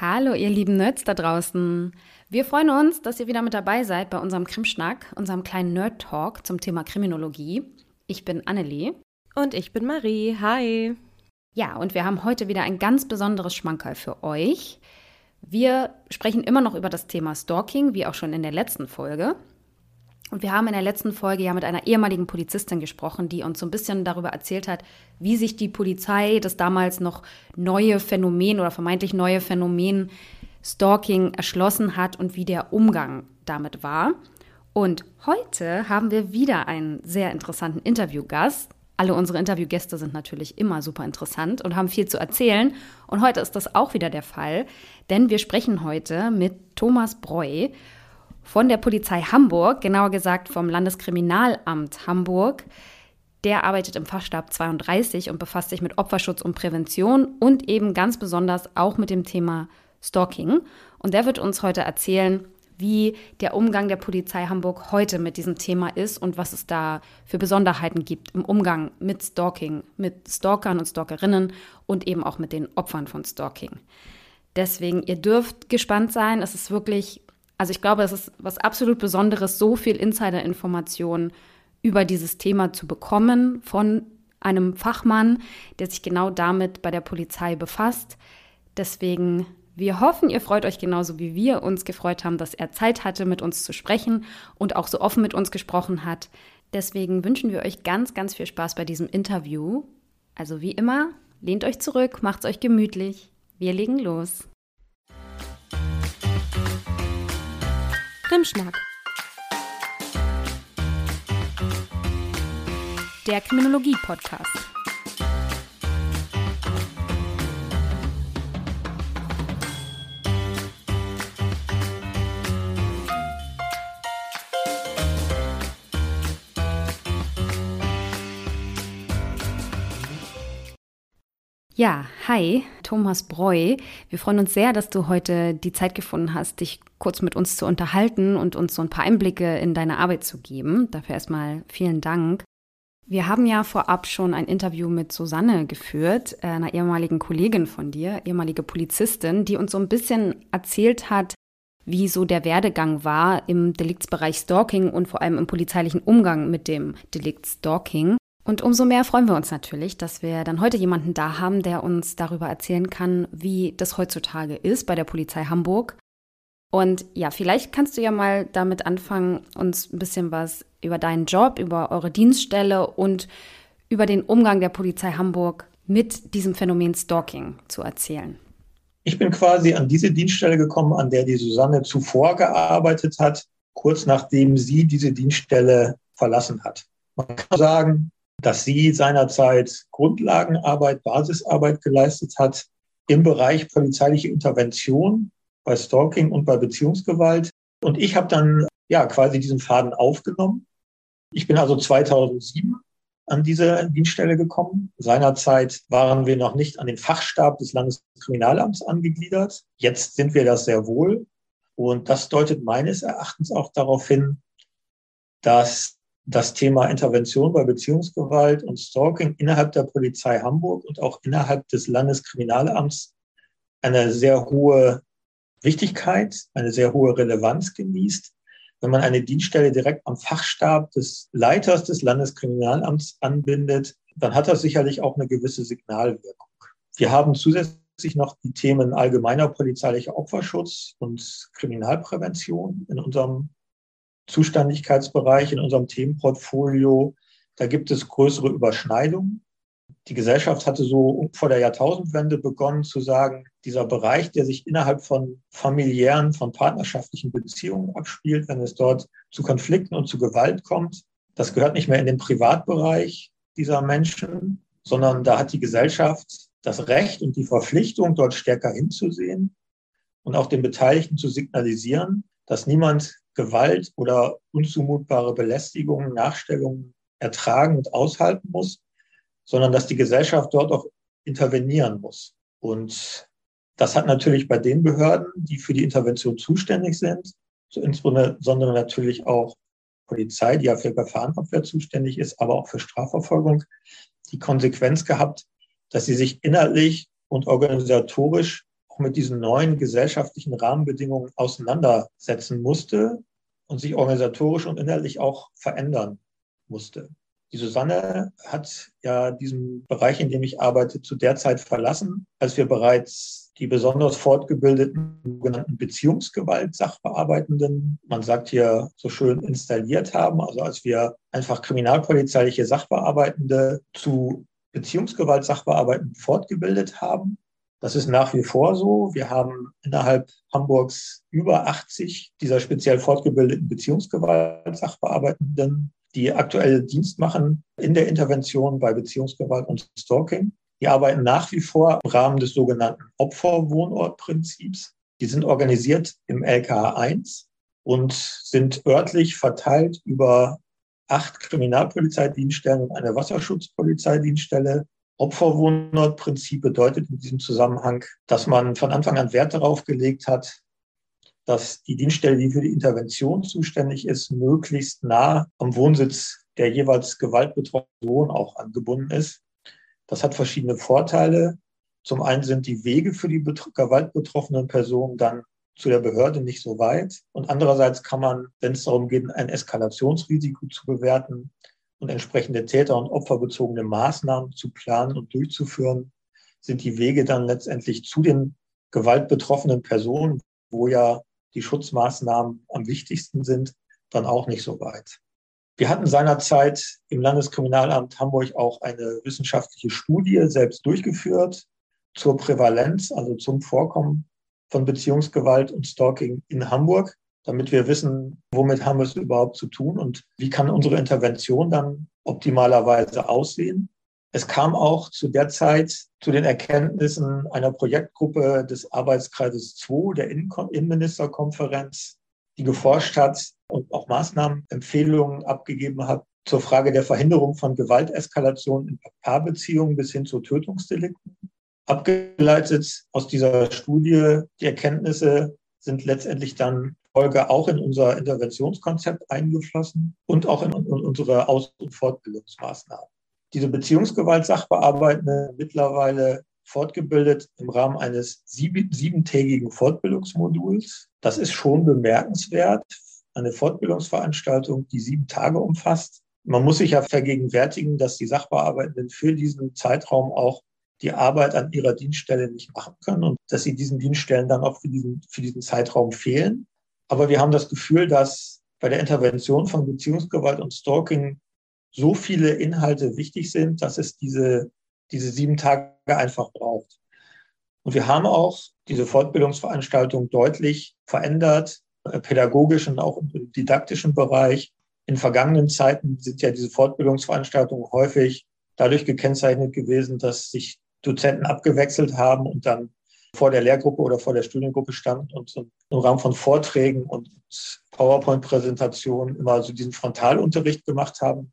Hallo, ihr lieben Nerds da draußen. Wir freuen uns, dass ihr wieder mit dabei seid bei unserem Krimschnack, unserem kleinen Nerd-Talk zum Thema Kriminologie. Ich bin Annelie. Und ich bin Marie. Hi. Ja, und wir haben heute wieder ein ganz besonderes Schmankerl für euch. Wir sprechen immer noch über das Thema Stalking, wie auch schon in der letzten Folge. Und wir haben in der letzten Folge ja mit einer ehemaligen Polizistin gesprochen, die uns so ein bisschen darüber erzählt hat, wie sich die Polizei das damals noch neue Phänomen oder vermeintlich neue Phänomen Stalking erschlossen hat und wie der Umgang damit war. Und heute haben wir wieder einen sehr interessanten Interviewgast. Alle unsere Interviewgäste sind natürlich immer super interessant und haben viel zu erzählen. Und heute ist das auch wieder der Fall, denn wir sprechen heute mit Thomas Breu von der Polizei Hamburg, genauer gesagt vom Landeskriminalamt Hamburg. Der arbeitet im Fachstab 32 und befasst sich mit Opferschutz und Prävention und eben ganz besonders auch mit dem Thema Stalking. Und der wird uns heute erzählen, wie der Umgang der Polizei Hamburg heute mit diesem Thema ist und was es da für Besonderheiten gibt im Umgang mit Stalking, mit Stalkern und Stalkerinnen und eben auch mit den Opfern von Stalking. Deswegen, ihr dürft gespannt sein. Es ist wirklich also ich glaube, es ist was absolut Besonderes, so viel Insider-Informationen über dieses Thema zu bekommen von einem Fachmann, der sich genau damit bei der Polizei befasst. Deswegen, wir hoffen, ihr freut euch genauso wie wir uns gefreut haben, dass er Zeit hatte, mit uns zu sprechen und auch so offen mit uns gesprochen hat. Deswegen wünschen wir euch ganz, ganz viel Spaß bei diesem Interview. Also wie immer, lehnt euch zurück, macht's euch gemütlich. Wir legen los. Krimschnack. Der Kriminologie-Podcast. Ja, hi, Thomas Breu. Wir freuen uns sehr, dass du heute die Zeit gefunden hast, dich kurz mit uns zu unterhalten und uns so ein paar Einblicke in deine Arbeit zu geben. Dafür erstmal vielen Dank. Wir haben ja vorab schon ein Interview mit Susanne geführt, äh, einer ehemaligen Kollegin von dir, ehemalige Polizistin, die uns so ein bisschen erzählt hat, wie so der Werdegang war im Deliktsbereich Stalking und vor allem im polizeilichen Umgang mit dem Delikt Stalking. Und umso mehr freuen wir uns natürlich, dass wir dann heute jemanden da haben, der uns darüber erzählen kann, wie das heutzutage ist bei der Polizei Hamburg. Und ja, vielleicht kannst du ja mal damit anfangen, uns ein bisschen was über deinen Job, über eure Dienststelle und über den Umgang der Polizei Hamburg mit diesem Phänomen Stalking zu erzählen. Ich bin quasi an diese Dienststelle gekommen, an der die Susanne zuvor gearbeitet hat, kurz nachdem sie diese Dienststelle verlassen hat. Man kann sagen, dass sie seinerzeit Grundlagenarbeit, Basisarbeit geleistet hat im Bereich polizeiliche Intervention bei Stalking und bei Beziehungsgewalt. Und ich habe dann ja quasi diesen Faden aufgenommen. Ich bin also 2007 an diese Dienststelle gekommen. Seinerzeit waren wir noch nicht an den Fachstab des Landeskriminalamts angegliedert. Jetzt sind wir das sehr wohl. Und das deutet meines Erachtens auch darauf hin, dass das Thema Intervention bei Beziehungsgewalt und Stalking innerhalb der Polizei Hamburg und auch innerhalb des Landeskriminalamts eine sehr hohe Wichtigkeit, eine sehr hohe Relevanz genießt. Wenn man eine Dienststelle direkt am Fachstab des Leiters des Landeskriminalamts anbindet, dann hat das sicherlich auch eine gewisse Signalwirkung. Wir haben zusätzlich noch die Themen allgemeiner polizeilicher Opferschutz und Kriminalprävention in unserem Zuständigkeitsbereich, in unserem Themenportfolio, da gibt es größere Überschneidungen. Die Gesellschaft hatte so vor der Jahrtausendwende begonnen zu sagen, dieser Bereich, der sich innerhalb von familiären, von partnerschaftlichen Beziehungen abspielt, wenn es dort zu Konflikten und zu Gewalt kommt, das gehört nicht mehr in den Privatbereich dieser Menschen, sondern da hat die Gesellschaft das Recht und die Verpflichtung, dort stärker hinzusehen und auch den Beteiligten zu signalisieren, dass niemand Gewalt oder unzumutbare Belästigungen, Nachstellungen ertragen und aushalten muss, sondern dass die Gesellschaft dort auch intervenieren muss. Und das hat natürlich bei den Behörden, die für die Intervention zuständig sind, so insbesondere natürlich auch Polizei, die ja für Gefahrenabwehr zuständig ist, aber auch für Strafverfolgung, die Konsequenz gehabt, dass sie sich inhaltlich und organisatorisch mit diesen neuen gesellschaftlichen Rahmenbedingungen auseinandersetzen musste und sich organisatorisch und inhaltlich auch verändern musste. Die Susanne hat ja diesen Bereich, in dem ich arbeite, zu der Zeit verlassen, als wir bereits die besonders fortgebildeten sogenannten Beziehungsgewalt-Sachbearbeitenden, man sagt hier so schön, installiert haben. Also als wir einfach kriminalpolizeiliche Sachbearbeitende zu Beziehungsgewalt-Sachbearbeitenden fortgebildet haben. Das ist nach wie vor so. Wir haben innerhalb Hamburgs über 80 dieser speziell fortgebildeten Beziehungsgewalt-Sachbearbeitenden die aktuell Dienst machen in der Intervention bei Beziehungsgewalt und Stalking. Die arbeiten nach wie vor im Rahmen des sogenannten Opferwohnortprinzips. Die sind organisiert im LKH 1 und sind örtlich verteilt über acht Kriminalpolizeidienststellen und eine Wasserschutzpolizeidienststelle. Opferwohnortprinzip bedeutet in diesem Zusammenhang, dass man von Anfang an Wert darauf gelegt hat, dass die Dienststelle, die für die Intervention zuständig ist, möglichst nah am Wohnsitz der jeweils gewaltbetroffenen Person auch angebunden ist. Das hat verschiedene Vorteile. Zum einen sind die Wege für die gewaltbetroffenen Personen dann zu der Behörde nicht so weit. Und andererseits kann man, wenn es darum geht, ein Eskalationsrisiko zu bewerten und entsprechende täter- und opferbezogene Maßnahmen zu planen und durchzuführen, sind die Wege dann letztendlich zu den gewaltbetroffenen Personen, wo ja die Schutzmaßnahmen am wichtigsten sind, dann auch nicht so weit. Wir hatten seinerzeit im Landeskriminalamt Hamburg auch eine wissenschaftliche Studie selbst durchgeführt zur Prävalenz, also zum Vorkommen von Beziehungsgewalt und Stalking in Hamburg, damit wir wissen, womit haben wir es überhaupt zu tun und wie kann unsere Intervention dann optimalerweise aussehen. Es kam auch zu der Zeit zu den Erkenntnissen einer Projektgruppe des Arbeitskreises 2 der Innenministerkonferenz, die geforscht hat und auch Maßnahmenempfehlungen abgegeben hat zur Frage der Verhinderung von Gewalteskalation in Paarbeziehungen bis hin zu Tötungsdelikten. Abgeleitet aus dieser Studie, die Erkenntnisse sind letztendlich dann Folge auch in unser Interventionskonzept eingeflossen und auch in unsere Aus- und Fortbildungsmaßnahmen diese Beziehungsgewalt-Sachbearbeitende mittlerweile fortgebildet im Rahmen eines siebentägigen Fortbildungsmoduls. Das ist schon bemerkenswert. Eine Fortbildungsveranstaltung, die sieben Tage umfasst. Man muss sich ja vergegenwärtigen, dass die Sachbearbeitenden für diesen Zeitraum auch die Arbeit an ihrer Dienststelle nicht machen können und dass sie diesen Dienststellen dann auch für diesen, für diesen Zeitraum fehlen. Aber wir haben das Gefühl, dass bei der Intervention von Beziehungsgewalt und Stalking so viele Inhalte wichtig sind, dass es diese, diese sieben Tage einfach braucht. Und wir haben auch diese Fortbildungsveranstaltung deutlich verändert, äh, pädagogisch und auch im didaktischen Bereich. In vergangenen Zeiten sind ja diese Fortbildungsveranstaltungen häufig dadurch gekennzeichnet gewesen, dass sich Dozenten abgewechselt haben und dann vor der Lehrgruppe oder vor der Studiengruppe standen und im Rahmen von Vorträgen und PowerPoint-Präsentationen immer so diesen Frontalunterricht gemacht haben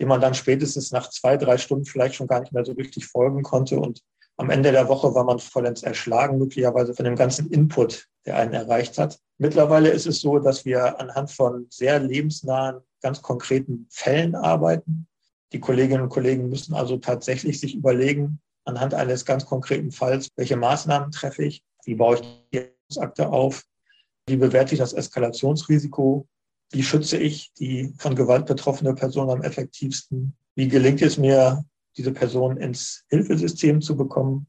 dem man dann spätestens nach zwei, drei Stunden vielleicht schon gar nicht mehr so richtig folgen konnte. Und am Ende der Woche war man vollends erschlagen, möglicherweise von dem ganzen Input, der einen erreicht hat. Mittlerweile ist es so, dass wir anhand von sehr lebensnahen, ganz konkreten Fällen arbeiten. Die Kolleginnen und Kollegen müssen also tatsächlich sich überlegen, anhand eines ganz konkreten Falls, welche Maßnahmen treffe ich, wie baue ich die Akte auf, wie bewerte ich das Eskalationsrisiko, wie schütze ich die von Gewalt betroffene Person am effektivsten? Wie gelingt es mir, diese Person ins Hilfesystem zu bekommen?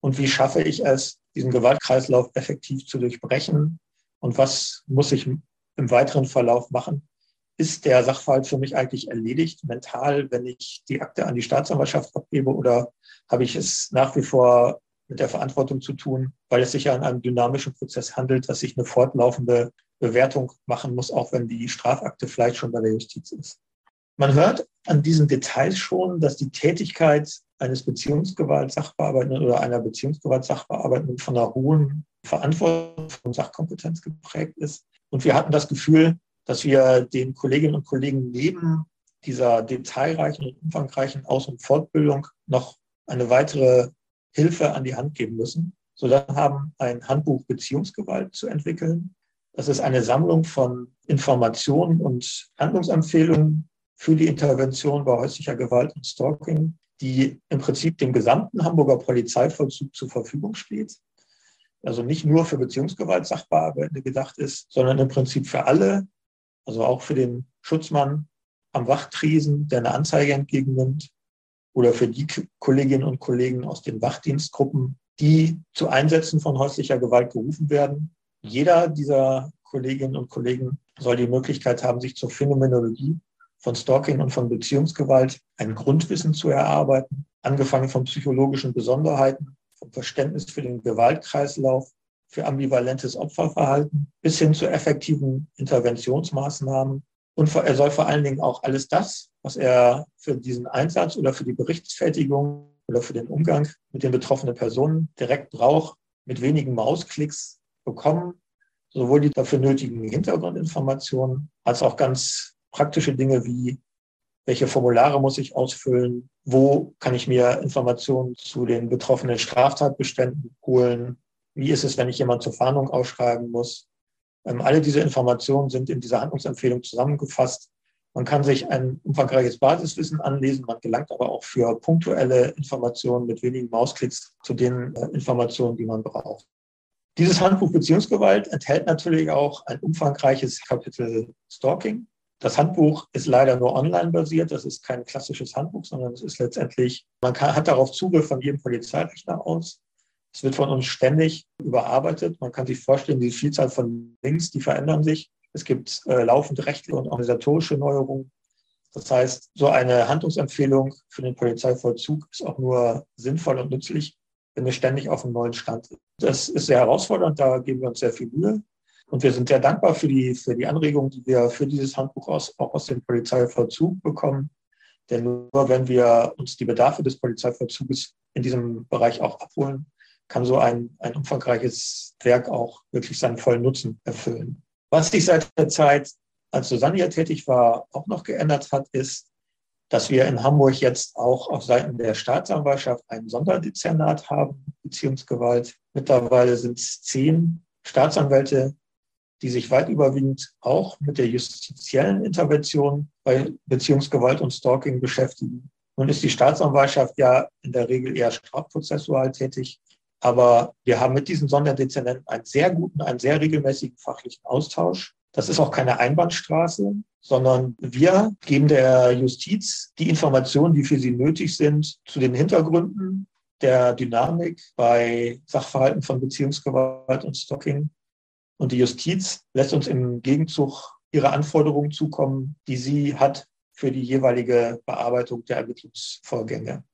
Und wie schaffe ich es, diesen Gewaltkreislauf effektiv zu durchbrechen? Und was muss ich im weiteren Verlauf machen? Ist der Sachverhalt für mich eigentlich erledigt, mental, wenn ich die Akte an die Staatsanwaltschaft abgebe? Oder habe ich es nach wie vor mit der Verantwortung zu tun, weil es sich ja an einem dynamischen Prozess handelt, dass sich eine fortlaufende Bewertung machen muss, auch wenn die Strafakte vielleicht schon bei der Justiz ist. Man hört an diesen Details schon, dass die Tätigkeit eines Beziehungsgewalt-Sachbearbeitenden oder einer Beziehungsgewalt-Sachbearbeitenden von einer hohen Verantwortung und Sachkompetenz geprägt ist. Und wir hatten das Gefühl, dass wir den Kolleginnen und Kollegen neben dieser detailreichen und umfangreichen Aus- und Fortbildung noch eine weitere Hilfe an die Hand geben müssen. So dann haben ein Handbuch Beziehungsgewalt zu entwickeln, das ist eine Sammlung von Informationen und Handlungsempfehlungen für die Intervention bei häuslicher Gewalt und Stalking, die im Prinzip dem gesamten Hamburger Polizeivollzug zur Verfügung steht. also nicht nur für Beziehungsgewalt-Sachbearbeitende gedacht ist, sondern im Prinzip für alle, also auch für den Schutzmann am Wachtresen, der eine Anzeige entgegennimmt, oder für die Kolleginnen und Kollegen aus den Wachdienstgruppen, die zu Einsätzen von häuslicher Gewalt gerufen werden. Jeder dieser Kolleginnen und Kollegen soll die Möglichkeit haben, sich zur Phänomenologie von Stalking und von Beziehungsgewalt ein Grundwissen zu erarbeiten, angefangen von psychologischen Besonderheiten, vom Verständnis für den Gewaltkreislauf, für ambivalentes Opferverhalten bis hin zu effektiven Interventionsmaßnahmen. Und er soll vor allen Dingen auch alles das, was er für diesen Einsatz oder für die Berichtsfertigung oder für den Umgang mit den betroffenen Personen direkt braucht, mit wenigen Mausklicks bekommen, sowohl die dafür nötigen Hintergrundinformationen als auch ganz praktische Dinge wie welche Formulare muss ich ausfüllen, wo kann ich mir Informationen zu den betroffenen Straftatbeständen holen, wie ist es, wenn ich jemand zur Fahndung ausschreiben muss. Ähm, alle diese Informationen sind in dieser Handlungsempfehlung zusammengefasst. Man kann sich ein umfangreiches Basiswissen anlesen, man gelangt aber auch für punktuelle Informationen mit wenigen Mausklicks zu den äh, Informationen, die man braucht. Dieses Handbuch Beziehungsgewalt enthält natürlich auch ein umfangreiches Kapitel Stalking. Das Handbuch ist leider nur online basiert. Das ist kein klassisches Handbuch, sondern es ist letztendlich, man kann, hat darauf Zugriff von jedem Polizeirechner aus. Es wird von uns ständig überarbeitet. Man kann sich vorstellen, die Vielzahl von Links, die verändern sich. Es gibt äh, laufend rechtliche und organisatorische Neuerungen. Das heißt, so eine Handlungsempfehlung für den Polizeivollzug ist auch nur sinnvoll und nützlich, wenn wir ständig auf einem neuen Stand sind. Das ist sehr herausfordernd, da geben wir uns sehr viel Mühe. Und wir sind sehr dankbar für die, für die Anregungen, die wir für dieses Handbuch aus, auch aus dem Polizeivollzug bekommen. Denn nur wenn wir uns die Bedarfe des Polizeivollzuges in diesem Bereich auch abholen, kann so ein, ein umfangreiches Werk auch wirklich seinen vollen Nutzen erfüllen. Was sich seit der Zeit, als Susanne hier tätig war, auch noch geändert hat, ist, dass wir in Hamburg jetzt auch auf Seiten der Staatsanwaltschaft ein Sonderdezernat haben, Beziehungsgewalt. Mittlerweile sind es zehn Staatsanwälte, die sich weit überwiegend auch mit der justiziellen Intervention bei Beziehungsgewalt und Stalking beschäftigen. Nun ist die Staatsanwaltschaft ja in der Regel eher strafprozessual tätig. Aber wir haben mit diesen Sonderdezernenten einen sehr guten, einen sehr regelmäßigen fachlichen Austausch. Das ist auch keine Einbahnstraße, sondern wir geben der Justiz die Informationen, die für sie nötig sind, zu den Hintergründen der Dynamik bei Sachverhalten von Beziehungsgewalt und Stalking. Und die Justiz lässt uns im Gegenzug ihre Anforderungen zukommen, die sie hat für die jeweilige Bearbeitung der Ermittlungsvorgänge.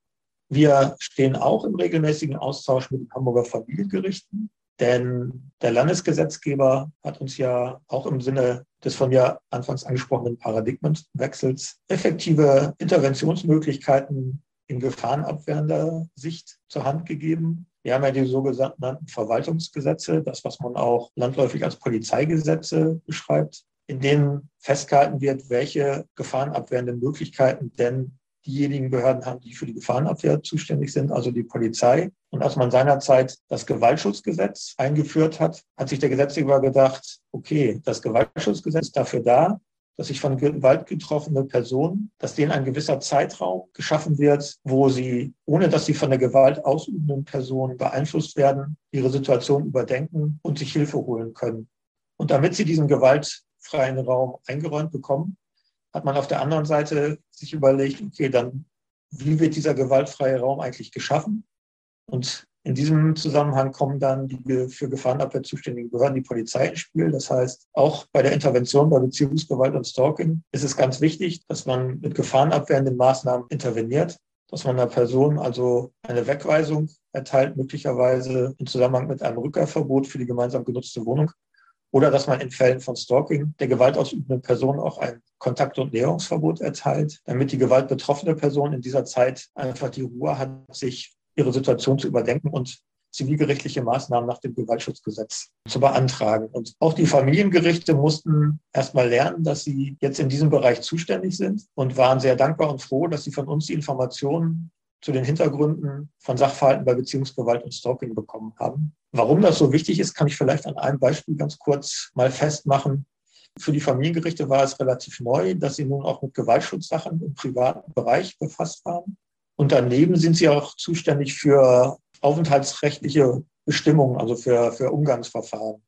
Wir stehen auch im regelmäßigen Austausch mit den Hamburger Familiengerichten, denn der Landesgesetzgeber hat uns ja auch im Sinne des von mir anfangs angesprochenen Paradigmenwechsels effektive Interventionsmöglichkeiten in gefahrenabwehrender Sicht zur Hand gegeben. Wir haben ja die sogenannten Verwaltungsgesetze, das, was man auch landläufig als Polizeigesetze beschreibt, in denen festgehalten wird, welche gefahrenabwehrenden Möglichkeiten denn diejenigen Behörden haben, die für die Gefahrenabwehr zuständig sind, also die Polizei. Und als man seinerzeit das Gewaltschutzgesetz eingeführt hat, hat sich der Gesetzgeber gedacht, okay, das Gewaltschutzgesetz ist dafür da, dass sich von Gewalt getroffene Personen, dass denen ein gewisser Zeitraum geschaffen wird, wo sie, ohne dass sie von der Gewalt ausübenden Person beeinflusst werden, ihre Situation überdenken und sich Hilfe holen können. Und damit sie diesen gewaltfreien Raum eingeräumt bekommen, hat man auf der anderen Seite sich überlegt, okay, dann wie wird dieser gewaltfreie Raum eigentlich geschaffen? Und in diesem Zusammenhang kommen dann die für Gefahrenabwehr zuständigen Behörden, die Polizei ins Spiel. Das heißt, auch bei der Intervention bei Beziehungsgewalt und Stalking ist es ganz wichtig, dass man mit gefahrenabwehrenden Maßnahmen interveniert, dass man einer Person also eine Wegweisung erteilt, möglicherweise im Zusammenhang mit einem Rückkehrverbot für die gemeinsam genutzte Wohnung oder dass man in Fällen von Stalking der gewaltausübenden Person auch ein Kontakt- und Näherungsverbot erteilt, damit die gewaltbetroffene Person in dieser Zeit einfach die Ruhe hat, sich ihre Situation zu überdenken und zivilgerichtliche Maßnahmen nach dem Gewaltschutzgesetz zu beantragen. Und auch die Familiengerichte mussten erstmal lernen, dass sie jetzt in diesem Bereich zuständig sind und waren sehr dankbar und froh, dass sie von uns die Informationen zu den Hintergründen von Sachverhalten bei Beziehungsgewalt und Stalking bekommen haben. Warum das so wichtig ist, kann ich vielleicht an einem Beispiel ganz kurz mal festmachen. Für die Familiengerichte war es relativ neu, dass sie nun auch mit Gewaltschutzsachen im privaten Bereich befasst waren. Und daneben sind sie auch zuständig für aufenthaltsrechtliche Bestimmungen, also für, für Umgangsverfahren.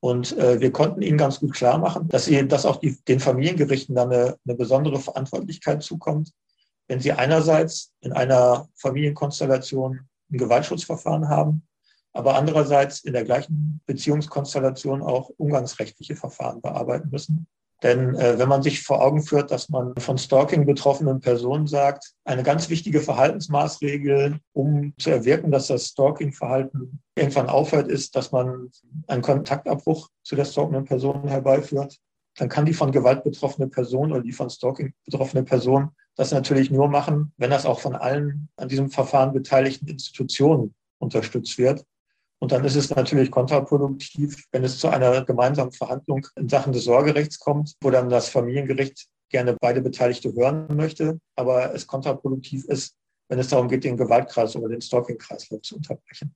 Und äh, wir konnten ihnen ganz gut klar machen, dass, sie, dass auch die, den Familiengerichten dann eine, eine besondere Verantwortlichkeit zukommt, wenn sie einerseits in einer Familienkonstellation ein Gewaltschutzverfahren haben, aber andererseits in der gleichen Beziehungskonstellation auch umgangsrechtliche Verfahren bearbeiten müssen. Denn äh, wenn man sich vor Augen führt, dass man von Stalking betroffenen Personen sagt, eine ganz wichtige Verhaltensmaßregel, um zu erwirken, dass das Stalking-Verhalten irgendwann aufhört, ist, dass man einen Kontaktabbruch zu der stalkenden Person herbeiführt, dann kann die von Gewalt betroffene Person oder die von Stalking betroffene Person das natürlich nur machen, wenn das auch von allen an diesem Verfahren beteiligten Institutionen unterstützt wird. Und dann ist es natürlich kontraproduktiv, wenn es zu einer gemeinsamen Verhandlung in Sachen des Sorgerechts kommt, wo dann das Familiengericht gerne beide Beteiligte hören möchte, aber es kontraproduktiv ist, wenn es darum geht, den Gewaltkreis oder den Stalking-Kreislauf zu unterbrechen.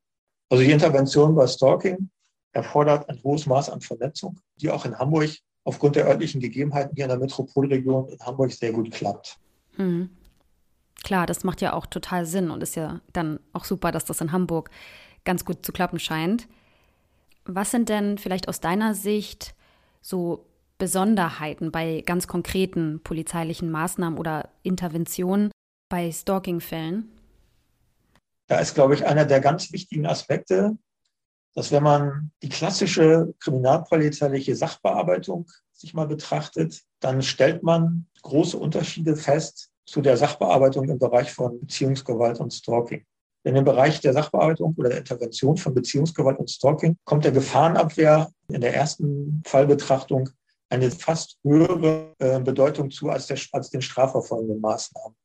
Also die Intervention bei Stalking erfordert ein hohes Maß an Vernetzung, die auch in Hamburg aufgrund der örtlichen Gegebenheiten hier in der Metropolregion in Hamburg sehr gut klappt. Hm. Klar, das macht ja auch total Sinn und ist ja dann auch super, dass das in Hamburg ganz gut zu klappen scheint. Was sind denn vielleicht aus deiner Sicht so Besonderheiten bei ganz konkreten polizeilichen Maßnahmen oder Interventionen bei Stalking-Fällen? Da ist, glaube ich, einer der ganz wichtigen Aspekte, dass wenn man die klassische kriminalpolizeiliche Sachbearbeitung sich mal betrachtet, dann stellt man große Unterschiede fest zu der Sachbearbeitung im Bereich von Beziehungsgewalt und Stalking. In dem Bereich der Sachbearbeitung oder der Intervention von Beziehungsgewalt und Stalking kommt der Gefahrenabwehr in der ersten Fallbetrachtung eine fast höhere äh, Bedeutung zu als, der, als den strafverfolgenden Maßnahmen.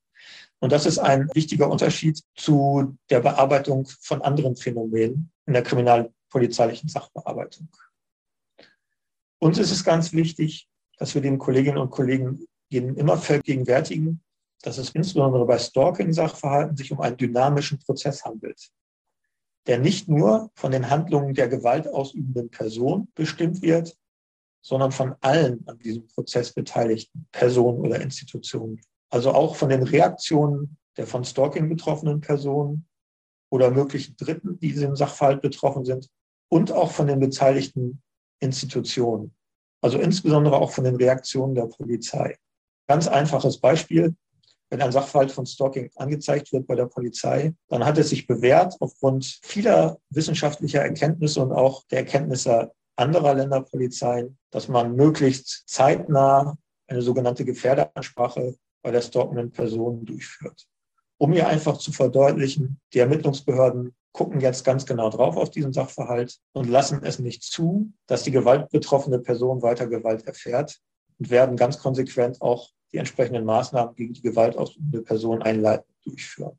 Und das ist ein wichtiger Unterschied zu der Bearbeitung von anderen Phänomenen in der kriminalpolizeilichen Sachbearbeitung. Uns ist es ganz wichtig, dass wir den Kolleginnen und Kollegen immer vergegenwärtigen, dass es insbesondere bei Stalking-Sachverhalten sich um einen dynamischen Prozess handelt, der nicht nur von den Handlungen der gewaltausübenden Person bestimmt wird, sondern von allen an diesem Prozess beteiligten Personen oder Institutionen. Also auch von den Reaktionen der von Stalking betroffenen Personen oder möglichen Dritten, die diesem Sachverhalt betroffen sind, und auch von den beteiligten Institutionen. Also insbesondere auch von den Reaktionen der Polizei. Ganz einfaches Beispiel wenn ein Sachverhalt von Stalking angezeigt wird bei der Polizei, dann hat es sich bewährt aufgrund vieler wissenschaftlicher Erkenntnisse und auch der Erkenntnisse anderer Länderpolizeien, dass man möglichst zeitnah eine sogenannte Gefährderansprache bei der stalkenden Person durchführt. Um hier einfach zu verdeutlichen, die Ermittlungsbehörden gucken jetzt ganz genau drauf auf diesen Sachverhalt und lassen es nicht zu, dass die gewaltbetroffene Person weiter Gewalt erfährt und werden ganz konsequent auch die entsprechenden Maßnahmen gegen die gewaltausübende Person einleiten durchführen.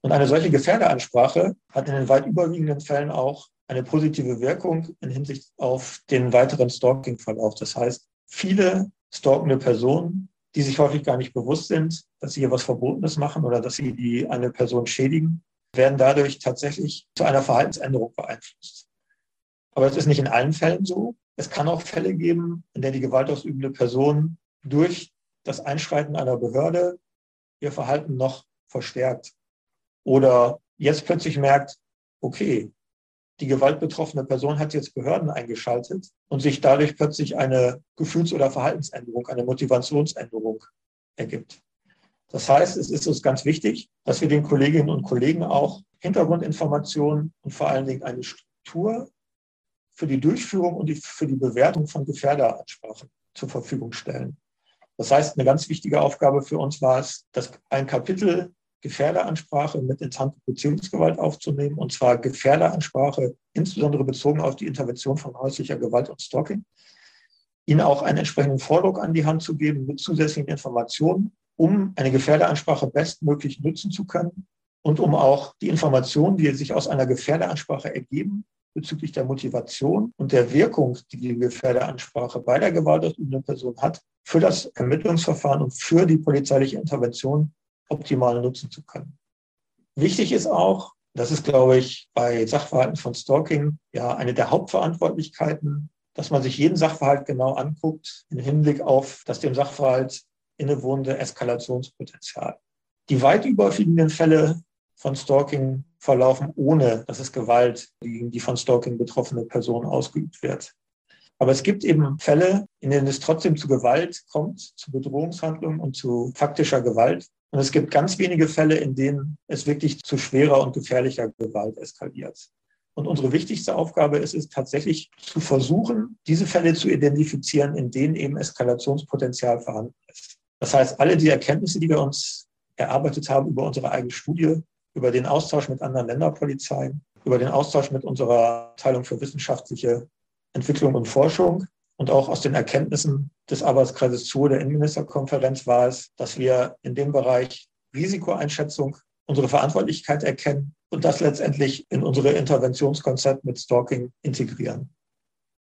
Und eine solche Gefährderansprache hat in den weit überwiegenden Fällen auch eine positive Wirkung in Hinsicht auf den weiteren Stalking-Verlauf. Das heißt, viele stalkende Personen, die sich häufig gar nicht bewusst sind, dass sie hier was Verbotenes machen oder dass sie die eine Person schädigen, werden dadurch tatsächlich zu einer Verhaltensänderung beeinflusst. Aber es ist nicht in allen Fällen so. Es kann auch Fälle geben, in der die gewaltausübende Person durch das Einschreiten einer Behörde ihr Verhalten noch verstärkt. Oder jetzt plötzlich merkt, okay, die gewaltbetroffene Person hat jetzt Behörden eingeschaltet und sich dadurch plötzlich eine Gefühls- oder Verhaltensänderung, eine Motivationsänderung ergibt. Das heißt, es ist uns ganz wichtig, dass wir den Kolleginnen und Kollegen auch Hintergrundinformationen und vor allen Dingen eine Struktur für die Durchführung und die, für die Bewertung von Gefährderansprachen zur Verfügung stellen. Das heißt, eine ganz wichtige Aufgabe für uns war es, das ein Kapitel Gefährderansprache mit ins Beziehungsgewalt aufzunehmen, und zwar Gefährderansprache insbesondere bezogen auf die Intervention von häuslicher Gewalt und Stalking, ihnen auch einen entsprechenden Vordruck an die Hand zu geben mit zusätzlichen Informationen, um eine Gefährderansprache bestmöglich nutzen zu können und um auch die Informationen, die sich aus einer Gefährderansprache ergeben, bezüglich der Motivation und der Wirkung, die die Gefährderansprache bei der gewaltausübenden Person hat, für das Ermittlungsverfahren und für die polizeiliche Intervention optimal nutzen zu können. Wichtig ist auch, das ist, glaube ich, bei Sachverhalten von Stalking ja eine der Hauptverantwortlichkeiten, dass man sich jeden Sachverhalt genau anguckt im Hinblick auf das dem Sachverhalt innewohnende Eskalationspotenzial. Die weit überwiegenden Fälle von Stalking verlaufen, ohne dass es Gewalt gegen die von Stalking betroffene Person ausgeübt wird. Aber es gibt eben Fälle, in denen es trotzdem zu Gewalt kommt, zu Bedrohungshandlungen und zu faktischer Gewalt. Und es gibt ganz wenige Fälle, in denen es wirklich zu schwerer und gefährlicher Gewalt eskaliert. Und unsere wichtigste Aufgabe ist es tatsächlich zu versuchen, diese Fälle zu identifizieren, in denen eben Eskalationspotenzial vorhanden ist. Das heißt, alle die Erkenntnisse, die wir uns erarbeitet haben über unsere eigene Studie, über den Austausch mit anderen Länderpolizeien, über den Austausch mit unserer Abteilung für wissenschaftliche Entwicklung und Forschung und auch aus den Erkenntnissen des Arbeitskreises zu der Innenministerkonferenz war es, dass wir in dem Bereich Risikoeinschätzung unsere Verantwortlichkeit erkennen und das letztendlich in unsere Interventionskonzept mit Stalking integrieren.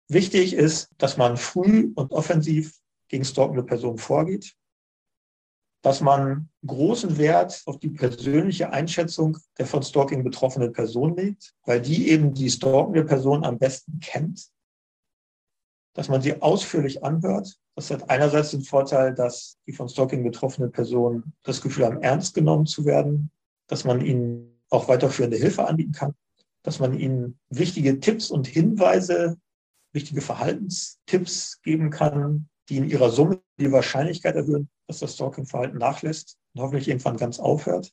Wichtig ist, dass man früh und offensiv gegen stalkende Personen vorgeht, dass man großen Wert auf die persönliche Einschätzung der von Stalking betroffenen Person legt, weil die eben die stalkende Person am besten kennt dass man sie ausführlich anhört. Das hat einerseits den Vorteil, dass die von Stalking betroffenen Personen das Gefühl haben, ernst genommen zu werden, dass man ihnen auch weiterführende Hilfe anbieten kann, dass man ihnen wichtige Tipps und Hinweise, wichtige Verhaltenstipps geben kann, die in ihrer Summe die Wahrscheinlichkeit erhöhen, dass das Stalking-Verhalten nachlässt und hoffentlich irgendwann ganz aufhört,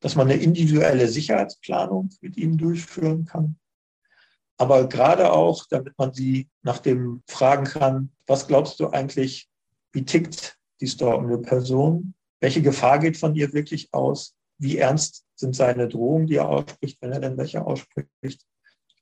dass man eine individuelle Sicherheitsplanung mit ihnen durchführen kann aber gerade auch, damit man sie nach dem fragen kann, was glaubst du eigentlich, wie tickt die stalkende Person? Welche Gefahr geht von ihr wirklich aus? Wie ernst sind seine Drohungen, die er ausspricht, wenn er denn welche ausspricht?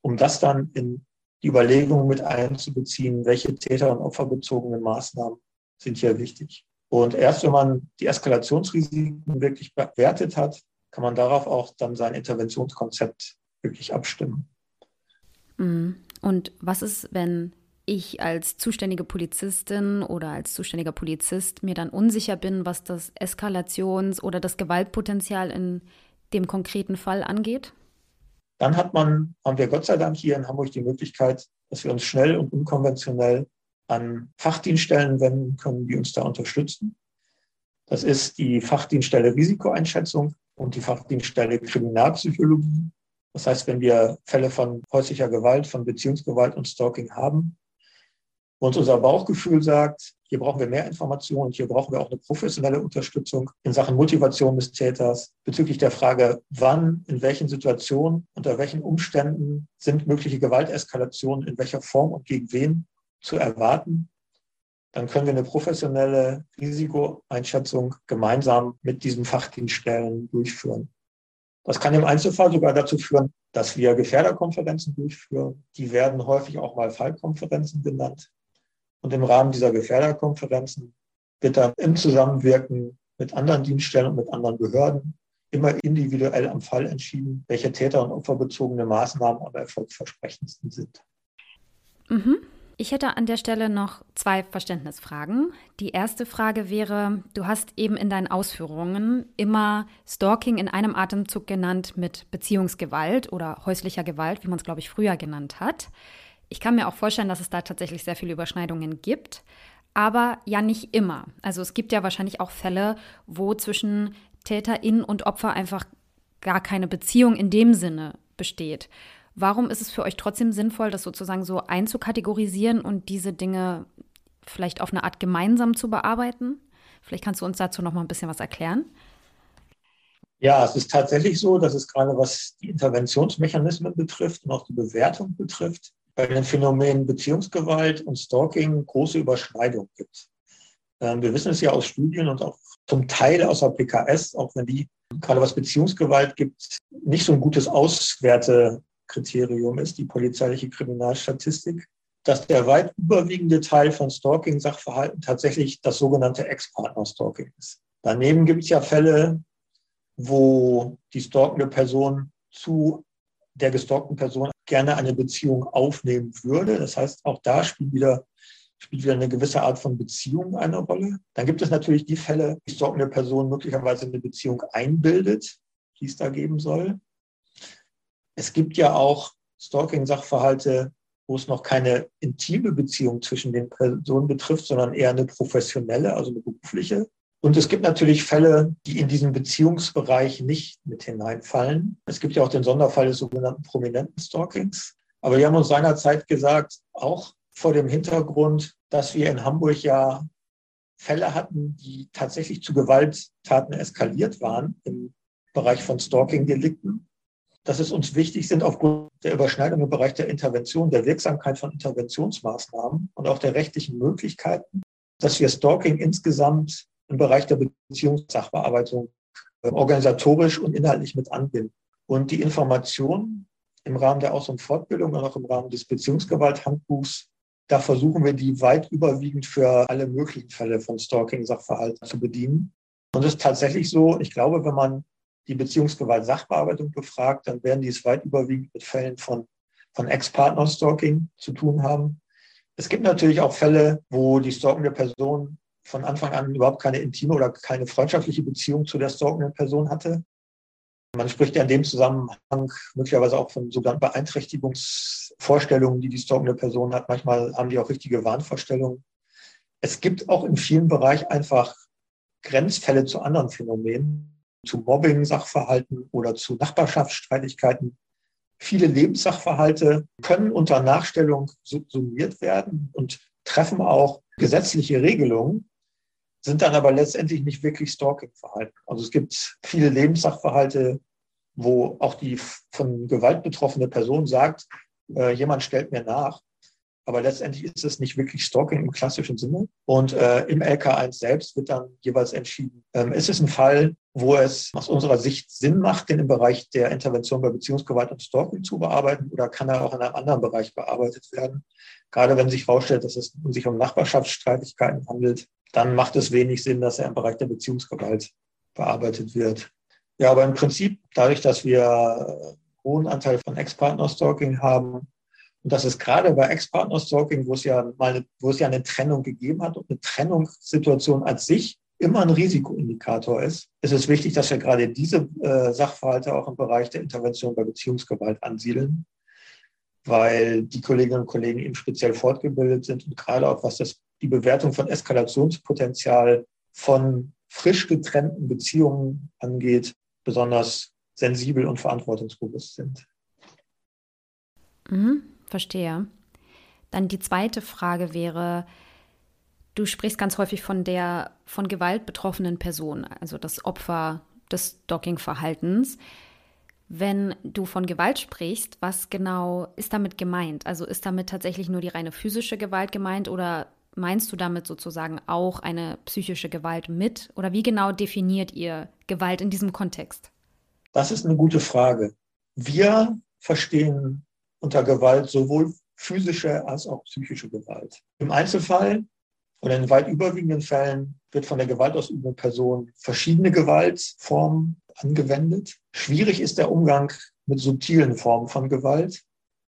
Um das dann in die Überlegungen mit einzubeziehen, welche täter- und opferbezogenen Maßnahmen sind hier wichtig. Und erst wenn man die Eskalationsrisiken wirklich bewertet hat, kann man darauf auch dann sein Interventionskonzept wirklich abstimmen. Mhm. Und was ist, wenn ich als zuständige Polizistin oder als zuständiger Polizist mir dann unsicher bin, was das Eskalations- oder das Gewaltpotenzial in dem konkreten Fall angeht? Dann hat man, haben wir Gott sei Dank hier in Hamburg die Möglichkeit, dass wir uns schnell und unkonventionell an Fachdienststellen wenden können, die uns da unterstützen. Das ist die Fachdienststelle Risikoeinschätzung und die Fachdienststelle Kriminalpsychologie das heißt, wenn wir Fälle von häuslicher Gewalt, von Beziehungsgewalt und Stalking haben und unser Bauchgefühl sagt, hier brauchen wir mehr Informationen, hier brauchen wir auch eine professionelle Unterstützung in Sachen Motivation des Täters bezüglich der Frage, wann, in welchen Situationen, unter welchen Umständen sind mögliche Gewalteskalationen in welcher Form und gegen wen zu erwarten, dann können wir eine professionelle Risikoeinschätzung gemeinsam mit diesen Fachdienststellen durchführen. Das kann im Einzelfall sogar dazu führen, dass wir Gefährderkonferenzen durchführen. Die werden häufig auch mal Fallkonferenzen genannt. Und im Rahmen dieser Gefährderkonferenzen wird dann im Zusammenwirken mit anderen Dienststellen und mit anderen Behörden immer individuell am Fall entschieden, welche täter- und opferbezogene Maßnahmen am erfolgsversprechendsten sind. Mhm. Ich hätte an der Stelle noch zwei Verständnisfragen. Die erste Frage wäre, du hast eben in deinen Ausführungen immer Stalking in einem Atemzug genannt mit Beziehungsgewalt oder häuslicher Gewalt, wie man es, glaube ich, früher genannt hat. Ich kann mir auch vorstellen, dass es da tatsächlich sehr viele Überschneidungen gibt, aber ja nicht immer. Also es gibt ja wahrscheinlich auch Fälle, wo zwischen Täterin und Opfer einfach gar keine Beziehung in dem Sinne besteht. Warum ist es für euch trotzdem sinnvoll, das sozusagen so einzukategorisieren und diese Dinge vielleicht auf eine Art gemeinsam zu bearbeiten? Vielleicht kannst du uns dazu noch mal ein bisschen was erklären. Ja, es ist tatsächlich so, dass es gerade was die Interventionsmechanismen betrifft und auch die Bewertung betrifft, bei den Phänomenen Beziehungsgewalt und Stalking große Überschneidungen gibt. Ähm, wir wissen es ja aus Studien und auch zum Teil aus der PKS, auch wenn die gerade was Beziehungsgewalt gibt, nicht so ein gutes Auswerte Kriterium ist, die polizeiliche Kriminalstatistik, dass der weit überwiegende Teil von Stalking-Sachverhalten tatsächlich das sogenannte Ex-Partner-Stalking ist. Daneben gibt es ja Fälle, wo die stalkende Person zu der gestalkten Person gerne eine Beziehung aufnehmen würde. Das heißt, auch da spielt wieder, spielt wieder eine gewisse Art von Beziehung eine Rolle. Dann gibt es natürlich die Fälle, die stalkende Person möglicherweise eine Beziehung einbildet, die es da geben soll. Es gibt ja auch Stalking-Sachverhalte, wo es noch keine intime Beziehung zwischen den Personen betrifft, sondern eher eine professionelle, also eine berufliche Und es gibt natürlich Fälle, die in diesen Beziehungsbereich nicht mit hineinfallen. Es gibt ja auch den Sonderfall des sogenannten prominenten Stalkings. Aber wir haben uns seinerzeit gesagt, auch vor dem Hintergrund, dass wir in Hamburg ja Fälle hatten, die tatsächlich zu Gewalttaten eskaliert waren im Bereich von Stalking-Delikten, dass es uns wichtig sind, aufgrund der Überschneidung im Bereich der Intervention, der Wirksamkeit von Interventionsmaßnahmen und auch der rechtlichen Möglichkeiten, dass wir Stalking insgesamt im Bereich der Beziehungssachbearbeitung äh, organisatorisch und inhaltlich mit anbinden. Und die Informationen im Rahmen der Aus- und Fortbildung und auch im Rahmen des Beziehungsgewalthandbuchs, da versuchen wir die weit überwiegend für alle möglichen Fälle von Stalking-Sachverhalten zu bedienen. Und es ist tatsächlich so, ich glaube, wenn man die Beziehungsgewalt-Sachbearbeitung befragt, dann werden die es weit überwiegend mit Fällen von, von Ex-Partner-Stalking zu tun haben. Es gibt natürlich auch Fälle, wo die stalkende Person von Anfang an überhaupt keine intime oder keine freundschaftliche Beziehung zu der stalkenden Person hatte. Man spricht ja in dem Zusammenhang möglicherweise auch von sogenannten Beeinträchtigungsvorstellungen, die die stalkende Person hat. Manchmal haben die auch richtige Wahnvorstellungen. Es gibt auch in vielen Bereichen einfach Grenzfälle zu anderen Phänomenen, zu Mobbing-Sachverhalten oder zu Nachbarschaftsstreitigkeiten. Viele Lebenssachverhalte können unter Nachstellung summiert werden und treffen auch gesetzliche Regelungen, sind dann aber letztendlich nicht wirklich Stalking-Verhalten. Also es gibt viele Lebenssachverhalte, wo auch die von Gewalt betroffene Person sagt, äh, jemand stellt mir nach. Aber letztendlich ist es nicht wirklich Stalking im klassischen Sinne. Und äh, im LK1 selbst wird dann jeweils entschieden, ähm, ist es ein Fall, wo es aus unserer Sicht Sinn macht, den im Bereich der Intervention bei Beziehungsgewalt und Stalking zu bearbeiten oder kann er auch in einem anderen Bereich bearbeitet werden? Gerade wenn sich herausstellt, dass es sich um Nachbarschaftsstreitigkeiten handelt, dann macht es wenig Sinn, dass er im Bereich der Beziehungsgewalt bearbeitet wird. Ja, aber im Prinzip, dadurch, dass wir einen hohen Anteil von Ex-Partner-Stalking haben, und das ist gerade bei Ex-Partner-Stalking, wo es ja wo es ja eine Trennung gegeben hat und eine Trennungssituation als sich immer ein Risikoindikator ist, ist es wichtig, dass wir gerade diese äh, Sachverhalte auch im Bereich der Intervention bei Beziehungsgewalt ansiedeln, weil die Kolleginnen und Kollegen eben speziell fortgebildet sind und gerade auch was das, die Bewertung von Eskalationspotenzial von frisch getrennten Beziehungen angeht, besonders sensibel und verantwortungsbewusst sind. Mhm, verstehe. Dann die zweite Frage wäre, du sprichst ganz häufig von der von Gewalt betroffenen Person, also das Opfer des Stalking-Verhaltens. Wenn du von Gewalt sprichst, was genau ist damit gemeint? Also ist damit tatsächlich nur die reine physische Gewalt gemeint oder meinst du damit sozusagen auch eine psychische Gewalt mit? Oder wie genau definiert ihr Gewalt in diesem Kontext? Das ist eine gute Frage. Wir verstehen unter Gewalt sowohl physische als auch psychische Gewalt. Im Einzelfall oder in weit überwiegenden Fällen wird von der gewaltausübenden Person verschiedene Gewaltformen angewendet. Schwierig ist der Umgang mit subtilen Formen von Gewalt.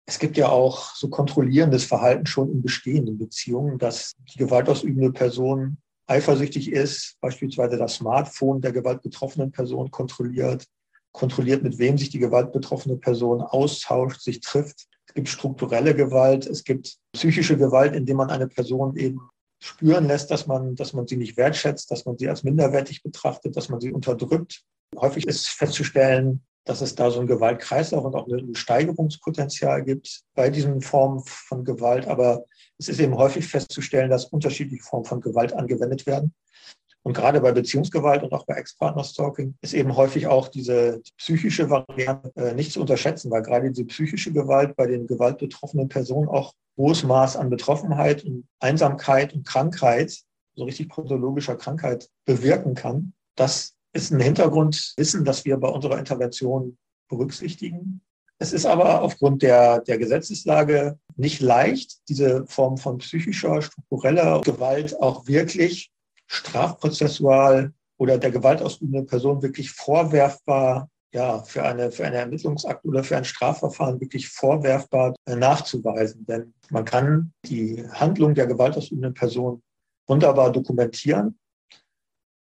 Es gibt ja auch so kontrollierendes Verhalten schon in bestehenden Beziehungen, dass die gewaltausübende Person eifersüchtig ist, beispielsweise das Smartphone der gewaltbetroffenen Person kontrolliert, kontrolliert, mit wem sich die gewaltbetroffene Person austauscht, sich trifft. Es gibt strukturelle Gewalt, es gibt psychische Gewalt, indem man eine Person eben spüren lässt, dass man, dass man sie nicht wertschätzt, dass man sie als minderwertig betrachtet, dass man sie unterdrückt. Häufig ist festzustellen, dass es da so ein Gewaltkreislauf und auch ein Steigerungspotenzial gibt bei diesen Formen von Gewalt. Aber es ist eben häufig festzustellen, dass unterschiedliche Formen von Gewalt angewendet werden. Und gerade bei Beziehungsgewalt und auch bei Ex-Partner-Stalking ist eben häufig auch diese psychische Variante äh, nicht zu unterschätzen, weil gerade diese psychische Gewalt bei den gewaltbetroffenen Personen auch hohes Maß an Betroffenheit und Einsamkeit und Krankheit, so richtig pathologischer Krankheit bewirken kann. Das ist ein Hintergrundwissen, das wir bei unserer Intervention berücksichtigen. Es ist aber aufgrund der, der Gesetzeslage nicht leicht, diese Form von psychischer, struktureller Gewalt auch wirklich strafprozessual oder der gewaltausübenden Person wirklich vorwerfbar, ja, für eine, für einen Ermittlungsakt oder für ein Strafverfahren wirklich vorwerfbar nachzuweisen. Denn man kann die Handlung der gewaltausübenden Person wunderbar dokumentieren.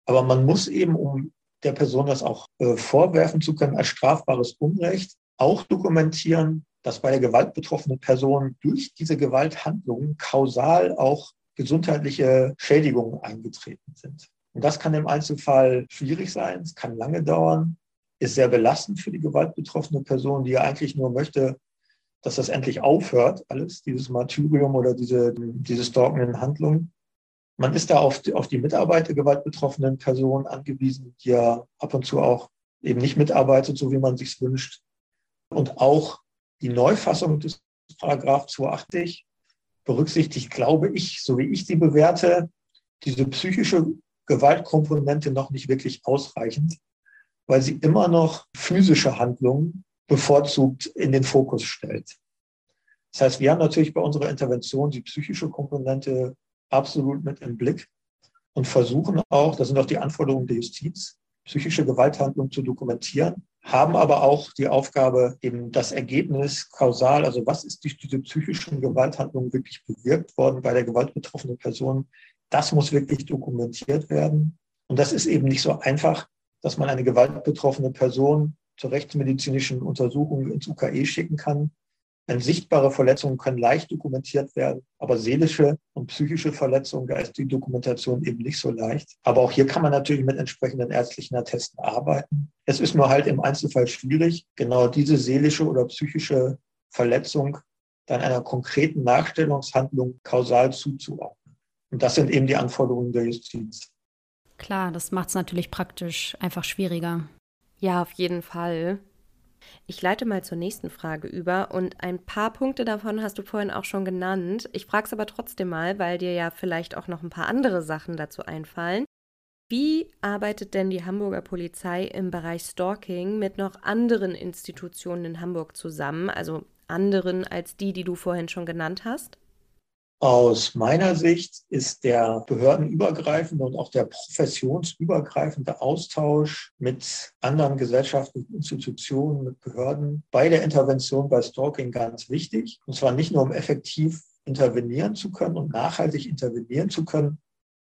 Aber man muss eben, um der Person das auch äh, vorwerfen zu können als strafbares Unrecht, auch dokumentieren, dass bei der gewaltbetroffenen Person durch diese Gewalthandlungen kausal auch gesundheitliche Schädigungen eingetreten sind. Und das kann im Einzelfall schwierig sein, es kann lange dauern, ist sehr belastend für die gewaltbetroffene Person, die ja eigentlich nur möchte, dass das endlich aufhört, alles, dieses Martyrium oder diese, diese stalkenden Handlungen. Man ist da auf die, auf die Mitarbeit der gewaltbetroffenen Person angewiesen, die ja ab und zu auch eben nicht mitarbeitet, so wie man sich wünscht. Und auch die Neufassung des Paragraph 280 berücksichtigt, glaube ich, so wie ich sie bewerte, diese psychische Gewaltkomponente noch nicht wirklich ausreichend, weil sie immer noch physische Handlungen bevorzugt in den Fokus stellt. Das heißt, wir haben natürlich bei unserer Intervention die psychische Komponente absolut mit im Blick und versuchen auch, das sind auch die Anforderungen der Justiz, psychische Gewalthandlungen zu dokumentieren, haben aber auch die Aufgabe, eben das Ergebnis kausal, also was ist durch diese psychischen Gewalthandlungen wirklich bewirkt worden bei der gewaltbetroffenen Person, das muss wirklich dokumentiert werden. Und das ist eben nicht so einfach, dass man eine gewaltbetroffene Person zur rechtsmedizinischen Untersuchung ins UKE schicken kann. Denn sichtbare Verletzungen können leicht dokumentiert werden, aber seelische und psychische Verletzungen, da ist die Dokumentation eben nicht so leicht. Aber auch hier kann man natürlich mit entsprechenden ärztlichen Attesten arbeiten. Es ist nur halt im Einzelfall schwierig, genau diese seelische oder psychische Verletzung dann einer konkreten Nachstellungshandlung kausal zuzuordnen. Und das sind eben die Anforderungen der Justiz. Klar, das macht es natürlich praktisch einfach schwieriger. Ja, auf jeden Fall. Ich leite mal zur nächsten Frage über und ein paar Punkte davon hast du vorhin auch schon genannt. Ich frage es aber trotzdem mal, weil dir ja vielleicht auch noch ein paar andere Sachen dazu einfallen. Wie arbeitet denn die Hamburger Polizei im Bereich Stalking mit noch anderen Institutionen in Hamburg zusammen, also anderen als die, die du vorhin schon genannt hast? Aus meiner Sicht ist der behördenübergreifende und auch der professionsübergreifende Austausch mit anderen gesellschaftlichen Institutionen, mit Behörden bei der Intervention bei Stalking ganz wichtig. Und zwar nicht nur, um effektiv intervenieren zu können und nachhaltig intervenieren zu können,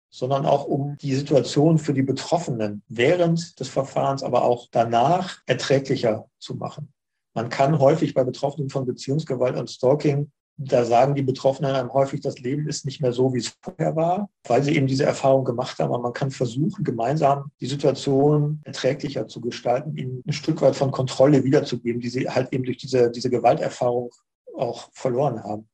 sondern auch um die Situation für die Betroffenen während des Verfahrens, aber auch danach erträglicher zu machen. Man kann häufig bei Betroffenen von Beziehungsgewalt und Stalking da sagen die Betroffenen einem häufig, das Leben ist nicht mehr so, wie es vorher war, weil sie eben diese Erfahrung gemacht haben. Aber man kann versuchen, gemeinsam die Situation erträglicher zu gestalten, ihnen ein Stück weit von Kontrolle wiederzugeben, die sie halt eben durch diese, diese Gewalterfahrung auch verloren haben.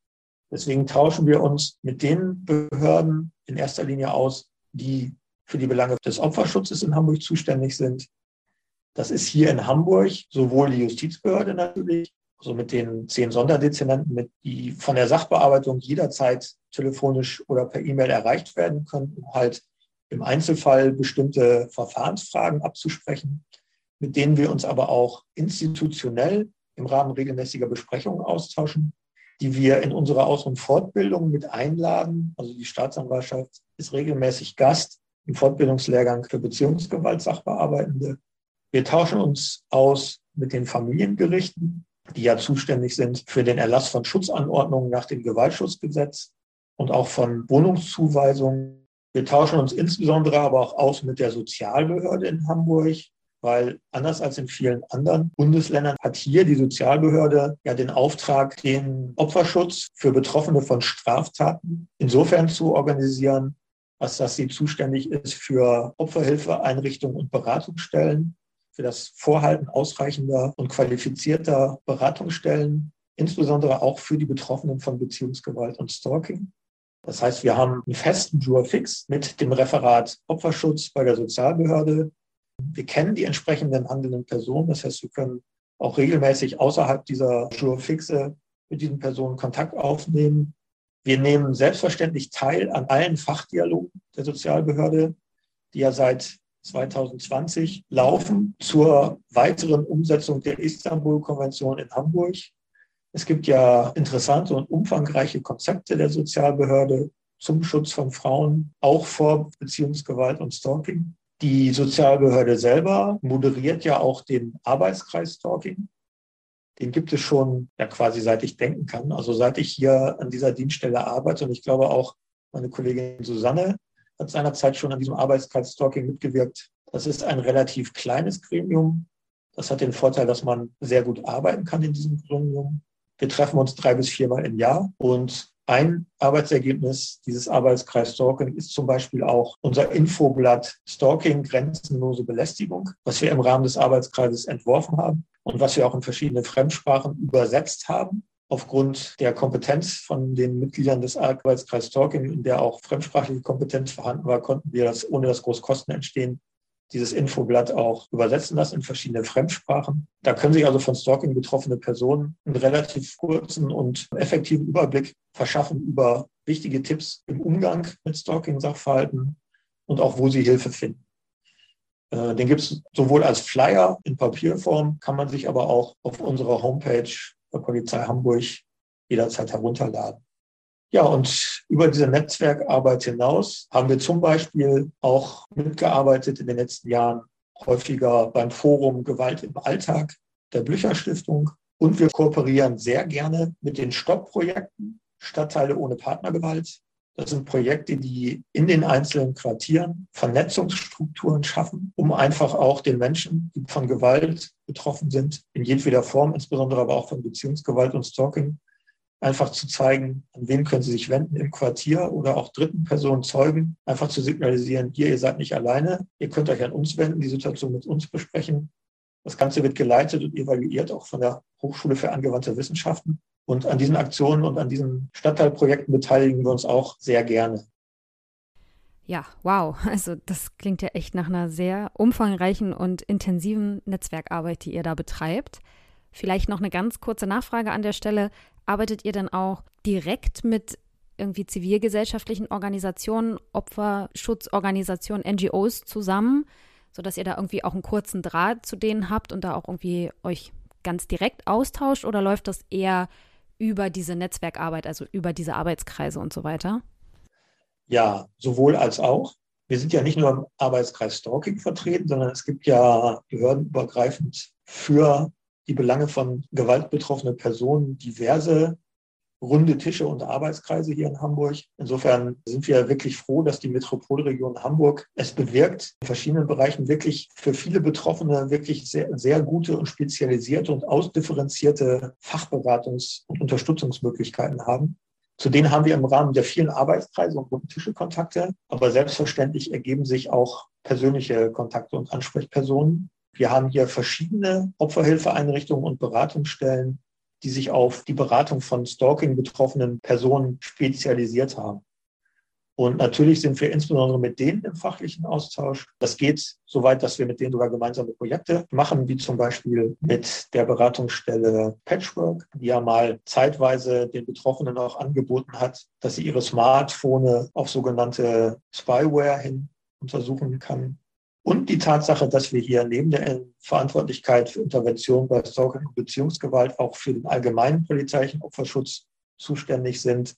Deswegen tauschen wir uns mit den Behörden in erster Linie aus, die für die Belange des Opferschutzes in Hamburg zuständig sind. Das ist hier in Hamburg sowohl die Justizbehörde natürlich, also mit den zehn Sonderdezernenten, mit, die von der Sachbearbeitung jederzeit telefonisch oder per E-Mail erreicht werden können, um halt im Einzelfall bestimmte Verfahrensfragen abzusprechen, mit denen wir uns aber auch institutionell im Rahmen regelmäßiger Besprechungen austauschen, die wir in unserer Aus- und Fortbildung mit einladen. Also die Staatsanwaltschaft ist regelmäßig Gast im Fortbildungslehrgang für Beziehungsgewalt-Sachbearbeitende. Wir tauschen uns aus mit den Familiengerichten, die ja zuständig sind für den Erlass von Schutzanordnungen nach dem Gewaltschutzgesetz und auch von Wohnungszuweisungen. Wir tauschen uns insbesondere aber auch aus mit der Sozialbehörde in Hamburg, weil anders als in vielen anderen Bundesländern hat hier die Sozialbehörde ja den Auftrag, den Opferschutz für Betroffene von Straftaten insofern zu organisieren, als dass sie zuständig ist für Opferhilfeeinrichtungen und Beratungsstellen für das Vorhalten ausreichender und qualifizierter Beratungsstellen, insbesondere auch für die Betroffenen von Beziehungsgewalt und Stalking. Das heißt, wir haben einen festen Jur fix mit dem Referat Opferschutz bei der Sozialbehörde. Wir kennen die entsprechenden handelnden Personen. Das heißt, wir können auch regelmäßig außerhalb dieser Jur fixe mit diesen Personen Kontakt aufnehmen. Wir nehmen selbstverständlich teil an allen Fachdialogen der Sozialbehörde, die ja seit 2020 laufen zur weiteren Umsetzung der Istanbul-Konvention in Hamburg. Es gibt ja interessante und umfangreiche Konzepte der Sozialbehörde zum Schutz von Frauen, auch vor Beziehungsgewalt und Stalking. Die Sozialbehörde selber moderiert ja auch den Arbeitskreis Stalking. Den gibt es schon ja quasi seit ich denken kann. Also seit ich hier an dieser Dienststelle arbeite und ich glaube auch meine Kollegin Susanne hat seinerzeit schon an diesem Arbeitskreis-Stalking mitgewirkt. Das ist ein relativ kleines Gremium. Das hat den Vorteil, dass man sehr gut arbeiten kann in diesem Gremium. Wir treffen uns drei bis viermal im Jahr und Ein Arbeitsergebnis dieses Arbeitskreis Stalking ist zum Beispiel auch unser Infoblatt Stalking grenzenlose Belästigung, was wir im Rahmen des Arbeitskreises entworfen haben und was wir auch in verschiedene Fremdsprachen übersetzt haben. Aufgrund der Kompetenz von den Mitgliedern des Arbeitskreises Stalking, in der auch fremdsprachliche Kompetenz vorhanden war, konnten wir das, ohne dass groß Kosten entstehen, dieses Infoblatt auch übersetzen lassen in verschiedene Fremdsprachen. Da können sich also von Stalking betroffene Personen einen relativ kurzen und effektiven Überblick verschaffen über wichtige Tipps im Umgang mit Stalking-Sachverhalten und auch, wo sie Hilfe finden. Äh, den gibt es sowohl als Flyer in Papierform, kann man sich aber auch auf unserer Homepage Polizei Hamburg jederzeit herunterladen. Ja, und über diese Netzwerkarbeit hinaus haben wir zum Beispiel auch mitgearbeitet in den letzten Jahren häufiger beim Forum Gewalt im Alltag der Blücher Stiftung. Und wir kooperieren sehr gerne mit den Stopp-Projekten Stadtteile ohne Partnergewalt. Das sind Projekte, die in den einzelnen Quartieren Vernetzungsstrukturen schaffen, um einfach auch den Menschen, die von Gewalt betroffen sind, in jedweder Form, insbesondere aber auch von Beziehungsgewalt und Stalking, einfach zu zeigen, an wen können Sie sich wenden im Quartier oder auch dritten Personen Zeugen, einfach zu signalisieren, hier, ihr seid nicht alleine, ihr könnt euch an uns wenden, die Situation mit uns besprechen. Das Ganze wird geleitet und evaluiert auch von der Hochschule für angewandte Wissenschaften. Und an diesen Aktionen und an diesen Stadtteilprojekten beteiligen wir uns auch sehr gerne. Ja, wow. Also das klingt ja echt nach einer sehr umfangreichen und intensiven Netzwerkarbeit, die ihr da betreibt. Vielleicht noch eine ganz kurze Nachfrage an der Stelle. Arbeitet ihr dann auch direkt mit irgendwie zivilgesellschaftlichen Organisationen, Opferschutzorganisationen, NGOs zusammen, sodass ihr da irgendwie auch einen kurzen Draht zu denen habt und da auch irgendwie euch ganz direkt austauscht oder läuft das eher über diese Netzwerkarbeit, also über diese Arbeitskreise und so weiter? Ja, sowohl als auch. Wir sind ja nicht nur im Arbeitskreis Stalking vertreten, sondern es gibt ja behördenübergreifend für die Belange von gewaltbetroffenen Personen diverse runde Tische und Arbeitskreise hier in Hamburg. Insofern sind wir wirklich froh, dass die Metropolregion Hamburg es bewirkt, in verschiedenen Bereichen wirklich für viele Betroffene wirklich sehr, sehr gute und spezialisierte und ausdifferenzierte Fachberatungs- und Unterstützungsmöglichkeiten haben. Zu denen haben wir im Rahmen der vielen Arbeitskreise und runden Tische Kontakte. Aber selbstverständlich ergeben sich auch persönliche Kontakte und Ansprechpersonen. Wir haben hier verschiedene Opferhilfeeinrichtungen und Beratungsstellen, die sich auf die Beratung von Stalking betroffenen Personen spezialisiert haben. Und natürlich sind wir insbesondere mit denen im fachlichen Austausch. Das geht so weit, dass wir mit denen sogar gemeinsame Projekte machen, wie zum Beispiel mit der Beratungsstelle Patchwork, die ja mal zeitweise den Betroffenen auch angeboten hat, dass sie ihre Smartphone auf sogenannte Spyware hin untersuchen kann. Und die Tatsache, dass wir hier neben der Verantwortlichkeit für Intervention bei Stalking und Beziehungsgewalt auch für den allgemeinen polizeilichen Opferschutz zuständig sind,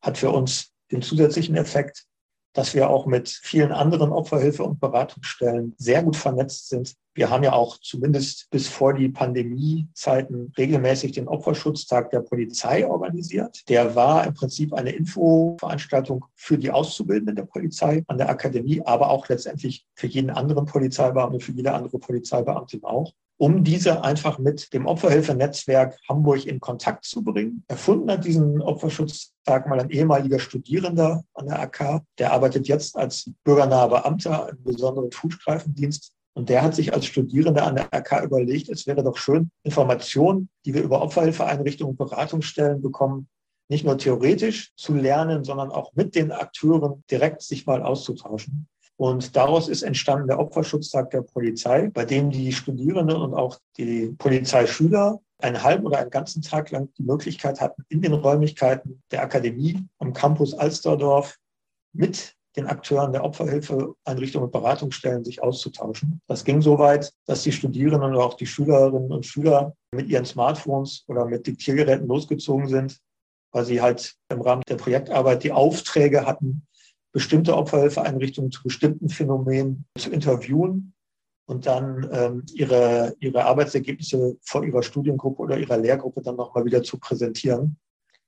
hat für uns den zusätzlichen Effekt, dass wir auch mit vielen anderen Opferhilfe- und Beratungsstellen sehr gut vernetzt sind. Wir haben ja auch zumindest bis vor die Pandemiezeiten regelmäßig den Opferschutztag der Polizei organisiert. Der war im Prinzip eine Infoveranstaltung für die Auszubildenden der Polizei an der Akademie, aber auch letztendlich für jeden anderen Polizeibeamten, für jede andere Polizeibeamtin auch um diese einfach mit dem Opferhilfenetzwerk Hamburg in Kontakt zu bringen. Erfunden hat diesen Opferschutztag mal ein ehemaliger Studierender an der AK. Der arbeitet jetzt als bürgernaher Beamter im besonderen Fußstreifendienst. Und der hat sich als Studierender an der AK überlegt, es wäre doch schön, Informationen, die wir über Opferhilfeeinrichtungen und Beratungsstellen bekommen, nicht nur theoretisch zu lernen, sondern auch mit den Akteuren direkt sich mal auszutauschen. Und daraus ist entstanden der Opferschutztag der Polizei, bei dem die Studierenden und auch die Polizeischüler einen halben oder einen ganzen Tag lang die Möglichkeit hatten, in den Räumlichkeiten der Akademie am Campus Alsterdorf mit den Akteuren der Opferhilfeeinrichtungen und Beratungsstellen sich auszutauschen. Das ging so weit, dass die Studierenden und auch die Schülerinnen und Schüler mit ihren Smartphones oder mit Diktiergeräten losgezogen sind, weil sie halt im Rahmen der Projektarbeit die Aufträge hatten, bestimmte Opferhilfeeinrichtungen zu bestimmten Phänomenen zu interviewen und dann ähm, ihre, ihre Arbeitsergebnisse vor ihrer Studiengruppe oder ihrer Lehrgruppe dann nochmal wieder zu präsentieren.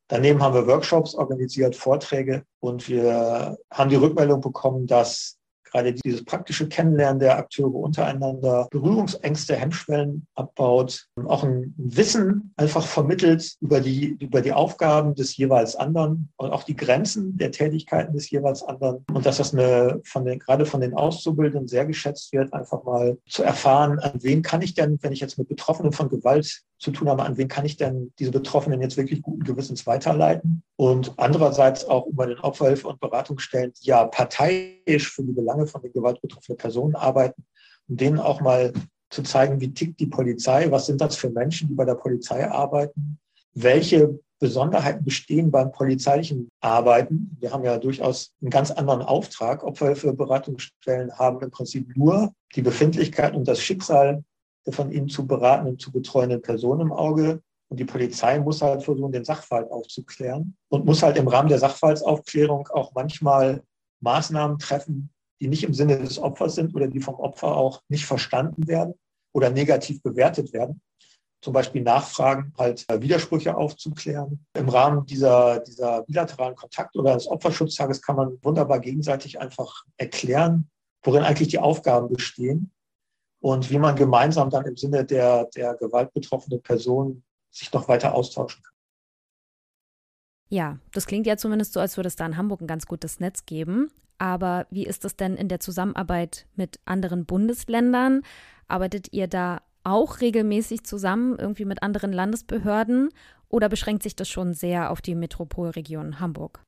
Daneben haben wir Workshops organisiert, Vorträge und wir haben die Rückmeldung bekommen, dass gerade dieses praktische Kennenlernen der Akteure untereinander, Berührungsängste, Hemmschwellen abbaut, auch ein Wissen einfach vermittelt über die, über die Aufgaben des jeweils anderen und auch die Grenzen der Tätigkeiten des jeweils anderen. Und dass das eine, von den, gerade von den Auszubildenden sehr geschätzt wird, einfach mal zu erfahren, an wen kann ich denn, wenn ich jetzt mit Betroffenen von Gewalt zu tun habe, an wen kann ich denn diese Betroffenen jetzt wirklich guten Gewissens weiterleiten? Und andererseits auch über den Opferhilfe- und Beratungsstellen, die ja parteiisch für die Belange von den gewaltbetroffenen Personen arbeiten, um denen auch mal zu zeigen, wie tickt die Polizei, was sind das für Menschen, die bei der Polizei arbeiten, welche Besonderheiten bestehen beim polizeilichen Arbeiten. Wir haben ja durchaus einen ganz anderen Auftrag. Opferhilfe-Beratungsstellen haben im Prinzip nur die Befindlichkeit und das Schicksal von ihnen zu beratenden und zu betreuenden Person im Auge. Und die Polizei muss halt versuchen, den Sachverhalt aufzuklären und muss halt im Rahmen der Sachverhaltsaufklärung auch manchmal Maßnahmen treffen, die nicht im Sinne des Opfers sind oder die vom Opfer auch nicht verstanden werden oder negativ bewertet werden. Zum Beispiel Nachfragen, halt äh, Widersprüche aufzuklären. Im Rahmen dieser, dieser bilateralen Kontakt- oder des Opferschutztages kann man wunderbar gegenseitig einfach erklären, worin eigentlich die Aufgaben bestehen und wie man gemeinsam dann im Sinne der, der gewaltbetroffenen Person sich noch weiter austauschen kann. Ja, das klingt ja zumindest so, als würde es da in Hamburg ein ganz gutes Netz geben. Aber wie ist es denn in der Zusammenarbeit mit anderen Bundesländern? Arbeitet ihr da auch regelmäßig zusammen, irgendwie mit anderen Landesbehörden? Oder beschränkt sich das schon sehr auf die Metropolregion Hamburg?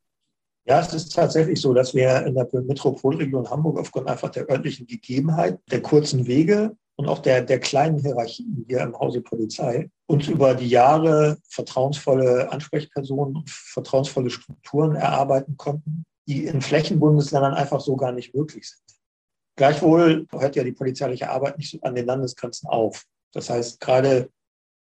Ja, es ist tatsächlich so, dass wir in der Metropolregion Hamburg aufgrund einfach der örtlichen Gegebenheit, der kurzen Wege und auch der, der kleinen Hierarchien hier im Hause Polizei uns über die Jahre vertrauensvolle Ansprechpersonen und vertrauensvolle Strukturen erarbeiten konnten, die in Flächenbundesländern einfach so gar nicht möglich sind. Gleichwohl hört ja die polizeiliche Arbeit nicht an den Landesgrenzen auf. Das heißt, gerade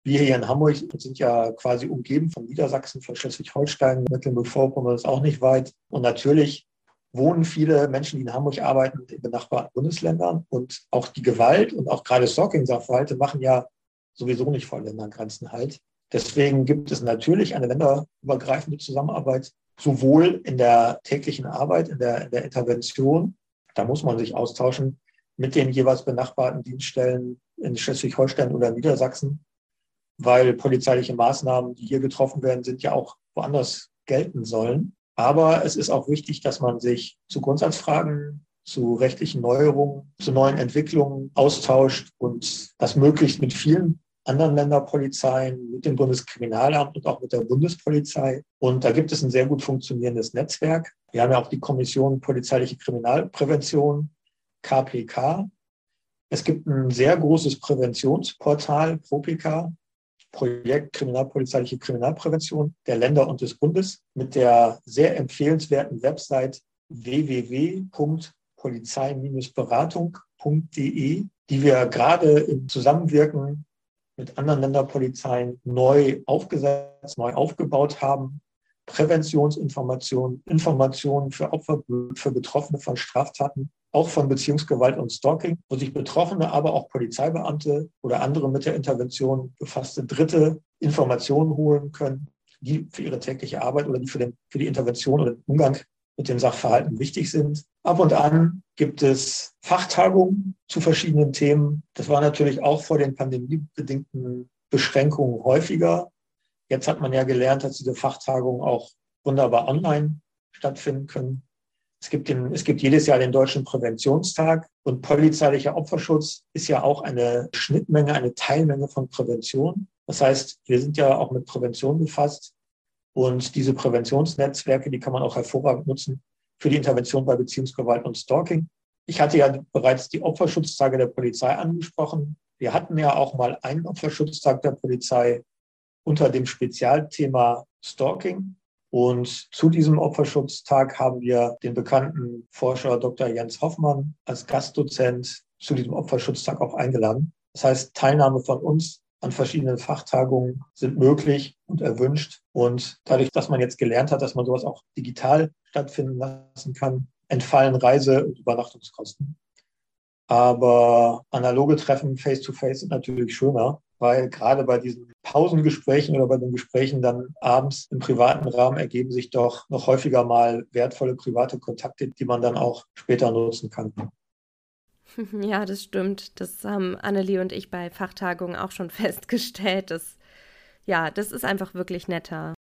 wir hier in Hamburg sind ja quasi umgeben von Niedersachsen, von Schleswig-Holstein, Mecklenburg-Vorpommern ist auch nicht weit. Und natürlich wohnen viele Menschen, die in Hamburg arbeiten, in benachbarten Bundesländern. Und auch die Gewalt und auch gerade Stalking-Sachverhalte machen ja sowieso nicht vor Ländergrenzen halt. Deswegen gibt es natürlich eine länderübergreifende Zusammenarbeit, sowohl in der täglichen Arbeit, in der, in der Intervention, da muss man sich austauschen mit den jeweils benachbarten Dienststellen in Schleswig-Holstein oder Niedersachsen, weil polizeiliche Maßnahmen, die hier getroffen werden, sind ja auch woanders gelten sollen. Aber es ist auch wichtig, dass man sich zu Grundsatzfragen, zu rechtlichen Neuerungen, zu neuen Entwicklungen austauscht und das möglichst mit vielen anderen Länderpolizeien, mit dem Bundeskriminalamt und auch mit der Bundespolizei. Und da gibt es ein sehr gut funktionierendes Netzwerk. Wir haben ja auch die Kommission Polizeiliche Kriminalprävention, KPK. Es gibt ein sehr großes Präventionsportal, ProPK, Projekt Kriminalpolizeiliche Kriminalprävention der Länder und des Bundes mit der sehr empfehlenswerten Website www.polizei-beratung.de, die wir gerade im Zusammenwirken mit anderen Länderpolizeien neu aufgesetzt, neu aufgebaut haben. Präventionsinformationen, Informationen für Opfer, für Betroffene von Straftaten auch von Beziehungsgewalt und Stalking, wo sich Betroffene, aber auch Polizeibeamte oder andere mit der Intervention befasste Dritte Informationen holen können, die für ihre tägliche Arbeit oder die für, den, für die Intervention oder den Umgang mit den Sachverhalten wichtig sind. Ab und an gibt es Fachtagungen zu verschiedenen Themen. Das war natürlich auch vor den pandemiebedingten Beschränkungen häufiger. Jetzt hat man ja gelernt, dass diese Fachtagungen auch wunderbar online stattfinden können. Es gibt, den, es gibt jedes Jahr den Deutschen Präventionstag und polizeilicher Opferschutz ist ja auch eine Schnittmenge, eine Teilmenge von Prävention. Das heißt, wir sind ja auch mit Prävention befasst und diese Präventionsnetzwerke, die kann man auch hervorragend nutzen für die Intervention bei Beziehungsgewalt und Stalking. Ich hatte ja bereits die Opferschutztage der Polizei angesprochen. Wir hatten ja auch mal einen Opferschutztag der Polizei unter dem Spezialthema Stalking. Und zu diesem Opferschutztag haben wir den bekannten Forscher Dr. Jens Hoffmann als Gastdozent zu diesem Opferschutztag auch eingeladen. Das heißt, Teilnahme von uns an verschiedenen Fachtagungen sind möglich und erwünscht. Und dadurch, dass man jetzt gelernt hat, dass man sowas auch digital stattfinden lassen kann, entfallen Reise- und Übernachtungskosten. Aber analoge Treffen face-to-face -face sind natürlich schöner. Weil gerade bei diesen Pausengesprächen oder bei den Gesprächen dann abends im privaten Rahmen ergeben sich doch noch häufiger mal wertvolle private Kontakte, die man dann auch später nutzen kann. Ja, das stimmt. Das haben Annelie und ich bei Fachtagungen auch schon festgestellt. Dass, ja, das ist einfach wirklich netter.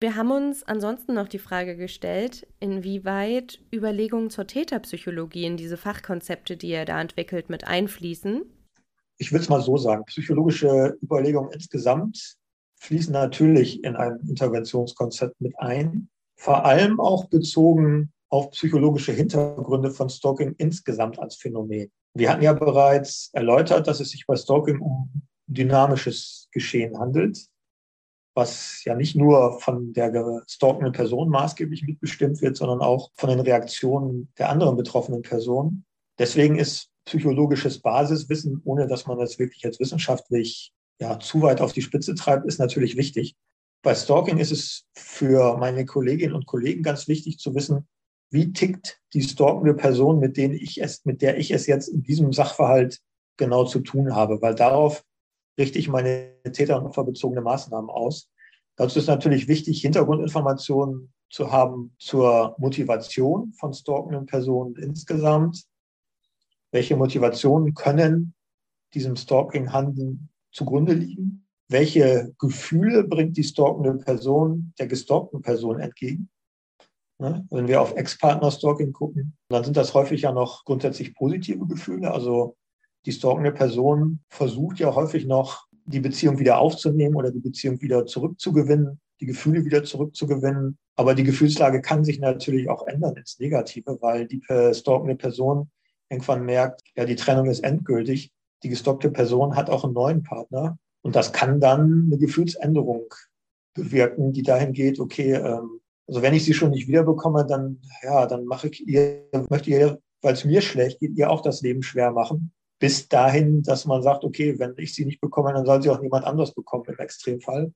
Wir haben uns ansonsten noch die Frage gestellt, inwieweit Überlegungen zur Täterpsychologie in diese Fachkonzepte, die ihr da entwickelt, mit einfließen. Ich will es mal so sagen, psychologische Überlegungen insgesamt fließen natürlich in ein Interventionskonzept mit ein, vor allem auch bezogen auf psychologische Hintergründe von Stalking insgesamt als Phänomen. Wir hatten ja bereits erläutert, dass es sich bei Stalking um dynamisches Geschehen handelt was ja nicht nur von der gestalkenden Person maßgeblich mitbestimmt wird, sondern auch von den Reaktionen der anderen betroffenen Personen. Deswegen ist psychologisches Basiswissen, ohne dass man das wirklich jetzt wissenschaftlich ja, zu weit auf die Spitze treibt, ist natürlich wichtig. Bei Stalking ist es für meine Kolleginnen und Kollegen ganz wichtig zu wissen, wie tickt die stalkende Person, mit, denen ich es, mit der ich es jetzt in diesem Sachverhalt genau zu tun habe, weil darauf richte ich meine täter- und opferbezogene Maßnahmen aus. Dazu ist natürlich wichtig, Hintergrundinformationen zu haben zur Motivation von stalkenden Personen insgesamt. Welche Motivationen können diesem Stalking-Handeln zugrunde liegen? Welche Gefühle bringt die stalkende Person der gestalkten Person entgegen? Ne? Wenn wir auf Ex-Partner-Stalking gucken, dann sind das häufig ja noch grundsätzlich positive Gefühle. Also die stalkende Person versucht ja häufig noch, die Beziehung wieder aufzunehmen oder die Beziehung wieder zurückzugewinnen, die Gefühle wieder zurückzugewinnen. Aber die Gefühlslage kann sich natürlich auch ändern ins Negative, weil die stalkende Person irgendwann merkt, ja, die Trennung ist endgültig. Die gestalkte Person hat auch einen neuen Partner. Und das kann dann eine Gefühlsänderung bewirken, die dahin geht, okay, ähm, also wenn ich sie schon nicht wiederbekomme, dann, ja, dann mache ich ihr, möchte ihr, weil es mir schlecht geht, ihr auch das Leben schwer machen bis dahin, dass man sagt, okay, wenn ich sie nicht bekomme, dann soll sie auch niemand anderes bekommen im Extremfall.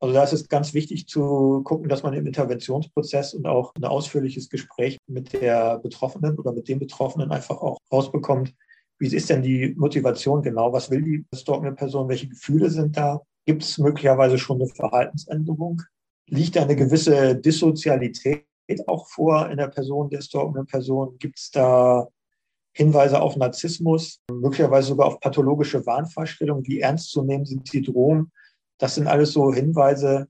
Also da ist es ganz wichtig zu gucken, dass man im Interventionsprozess und auch ein ausführliches Gespräch mit der Betroffenen oder mit dem Betroffenen einfach auch rausbekommt, wie ist denn die Motivation genau? Was will die stalkende Person? Welche Gefühle sind da? Gibt es möglicherweise schon eine Verhaltensänderung? Liegt da eine gewisse Dissozialität auch vor in der Person der stalkenden Person? Gibt es da Hinweise auf Narzissmus, möglicherweise sogar auf pathologische Wahnvorstellungen, wie ernst zu nehmen sind die Drohungen. Das sind alles so Hinweise,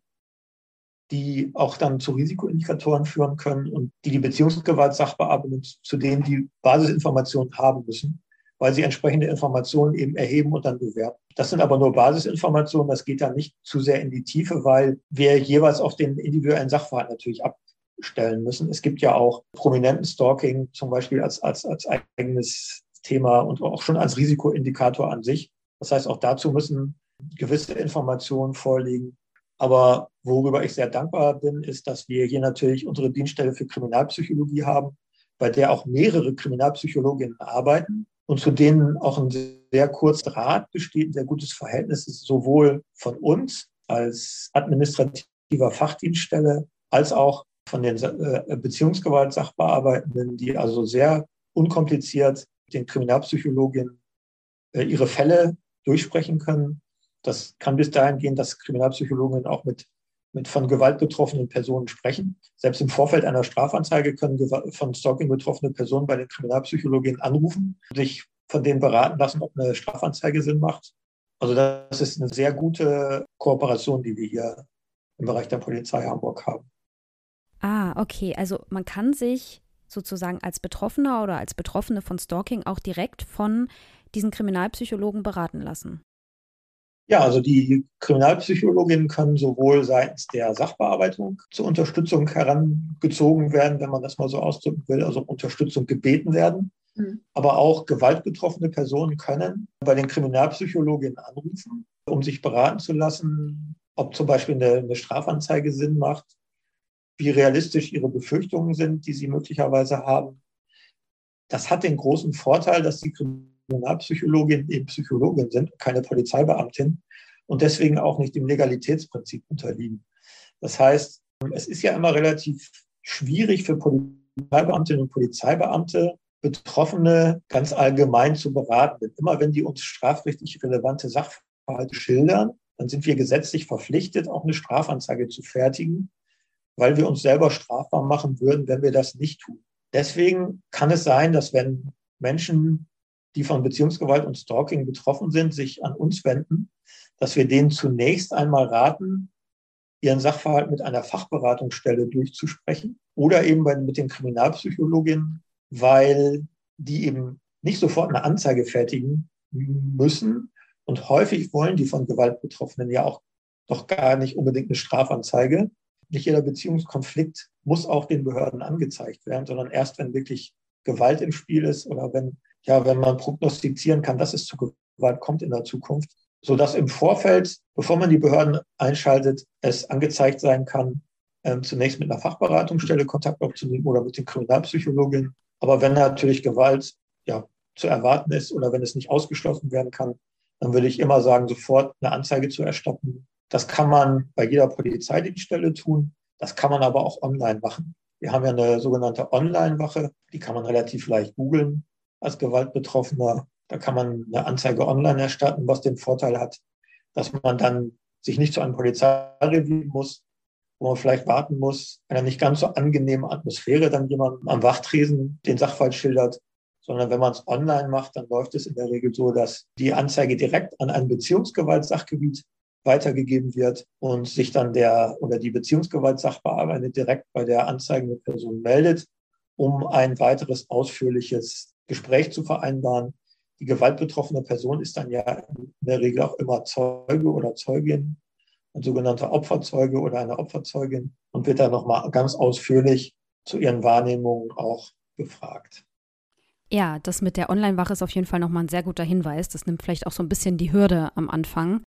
die auch dann zu Risikoindikatoren führen können und die die Beziehungsgewalt-Sachbearbeitung zu denen die Basisinformationen haben müssen, weil sie entsprechende Informationen eben erheben und dann bewerten. Das sind aber nur Basisinformationen, das geht dann nicht zu sehr in die Tiefe, weil wir jeweils auf den individuellen Sachverhalt natürlich ab, stellen müssen. Es gibt ja auch prominenten Stalking zum Beispiel als, als, als eigenes Thema und auch schon als Risikoindikator an sich. Das heißt, auch dazu müssen gewisse Informationen vorliegen. Aber worüber ich sehr dankbar bin, ist, dass wir hier natürlich unsere Dienststelle für Kriminalpsychologie haben, bei der auch mehrere Kriminalpsychologinnen arbeiten und zu denen auch ein sehr kurzer Draht besteht, ein sehr gutes Verhältnis ist, sowohl von uns als administrativer Fachdienststelle als auch von den äh, Beziehungsgewalt-Sachbearbeitenden, die also sehr unkompliziert den Kriminalpsychologinnen äh, ihre Fälle durchsprechen können. Das kann bis dahin gehen, dass Kriminalpsychologinnen auch mit, mit von Gewalt betroffenen Personen sprechen. Selbst im Vorfeld einer Strafanzeige können von Stalking betroffene Personen bei den Kriminalpsychologinnen anrufen, sich von denen beraten lassen, ob eine Strafanzeige Sinn macht. Also das ist eine sehr gute Kooperation, die wir hier im Bereich der Polizei Hamburg haben. Ah, okay. Also man kann sich sozusagen als Betroffener oder als Betroffene von Stalking auch direkt von diesen Kriminalpsychologen beraten lassen. Ja, also die Kriminalpsychologinnen können sowohl seitens der Sachbearbeitung zur Unterstützung herangezogen werden, wenn man das mal so ausdrücken will, also Unterstützung gebeten werden. Mhm. Aber auch gewaltbetroffene Personen können bei den Kriminalpsychologinnen anrufen, um sich beraten zu lassen, ob zum Beispiel eine, eine Strafanzeige Sinn macht wie realistisch ihre Befürchtungen sind, die sie möglicherweise haben. Das hat den großen Vorteil, dass die Kriminalpsychologin eben Psychologin sind, keine Polizeibeamtin und deswegen auch nicht dem Legalitätsprinzip unterliegen. Das heißt, es ist ja immer relativ schwierig für Polizeibeamtinnen und Polizeibeamte, Betroffene ganz allgemein zu beraten. Denn immer wenn die uns strafrechtlich relevante Sachverhalte schildern, dann sind wir gesetzlich verpflichtet, auch eine Strafanzeige zu fertigen, weil wir uns selber strafbar machen würden, wenn wir das nicht tun. Deswegen kann es sein, dass wenn Menschen, die von Beziehungsgewalt und Stalking betroffen sind, sich an uns wenden, dass wir denen zunächst einmal raten, ihren Sachverhalt mit einer Fachberatungsstelle durchzusprechen oder eben bei, mit den Kriminalpsychologinnen, weil die eben nicht sofort eine Anzeige fertigen müssen. Und häufig wollen die von Gewalt Betroffenen ja auch doch gar nicht unbedingt eine Strafanzeige. Nicht jeder Beziehungskonflikt muss auch den Behörden angezeigt werden, sondern erst, wenn wirklich Gewalt im Spiel ist oder wenn, ja, wenn man prognostizieren kann, dass es zu Gewalt kommt in der Zukunft, sodass im Vorfeld, bevor man die Behörden einschaltet, es angezeigt sein kann, ähm, zunächst mit einer Fachberatungsstelle Kontakt aufzunehmen oder mit den Kriminalpsychologin. Aber wenn natürlich Gewalt ja, zu erwarten ist oder wenn es nicht ausgeschlossen werden kann, dann würde ich immer sagen, sofort eine Anzeige zu erstatten. Das kann man bei jeder Polizeidienststelle tun. Das kann man aber auch online machen. Wir haben ja eine sogenannte Online-Wache, die kann man relativ leicht googeln als Gewaltbetroffener. Da kann man eine Anzeige online erstatten, was den Vorteil hat, dass man dann sich nicht zu einem Polizeirevier muss, wo man vielleicht warten muss, einer nicht ganz so angenehmen Atmosphäre dann jemand am Wachtresen den Sachverhalt schildert, sondern wenn man es online macht, dann läuft es in der Regel so, dass die Anzeige direkt an ein Beziehungsgewaltsachgebiet weitergegeben wird und sich dann der oder die Beziehungsgewaltsachbearbeiter direkt bei der anzeigenden Person meldet, um ein weiteres ausführliches Gespräch zu vereinbaren. Die gewaltbetroffene Person ist dann ja in der Regel auch immer Zeuge oder Zeugin, ein sogenannter Opferzeuge oder eine Opferzeugin und wird dann nochmal ganz ausführlich zu ihren Wahrnehmungen auch befragt. Ja, das mit der Online-Wache ist auf jeden Fall nochmal ein sehr guter Hinweis. Das nimmt vielleicht auch so ein bisschen die Hürde am Anfang.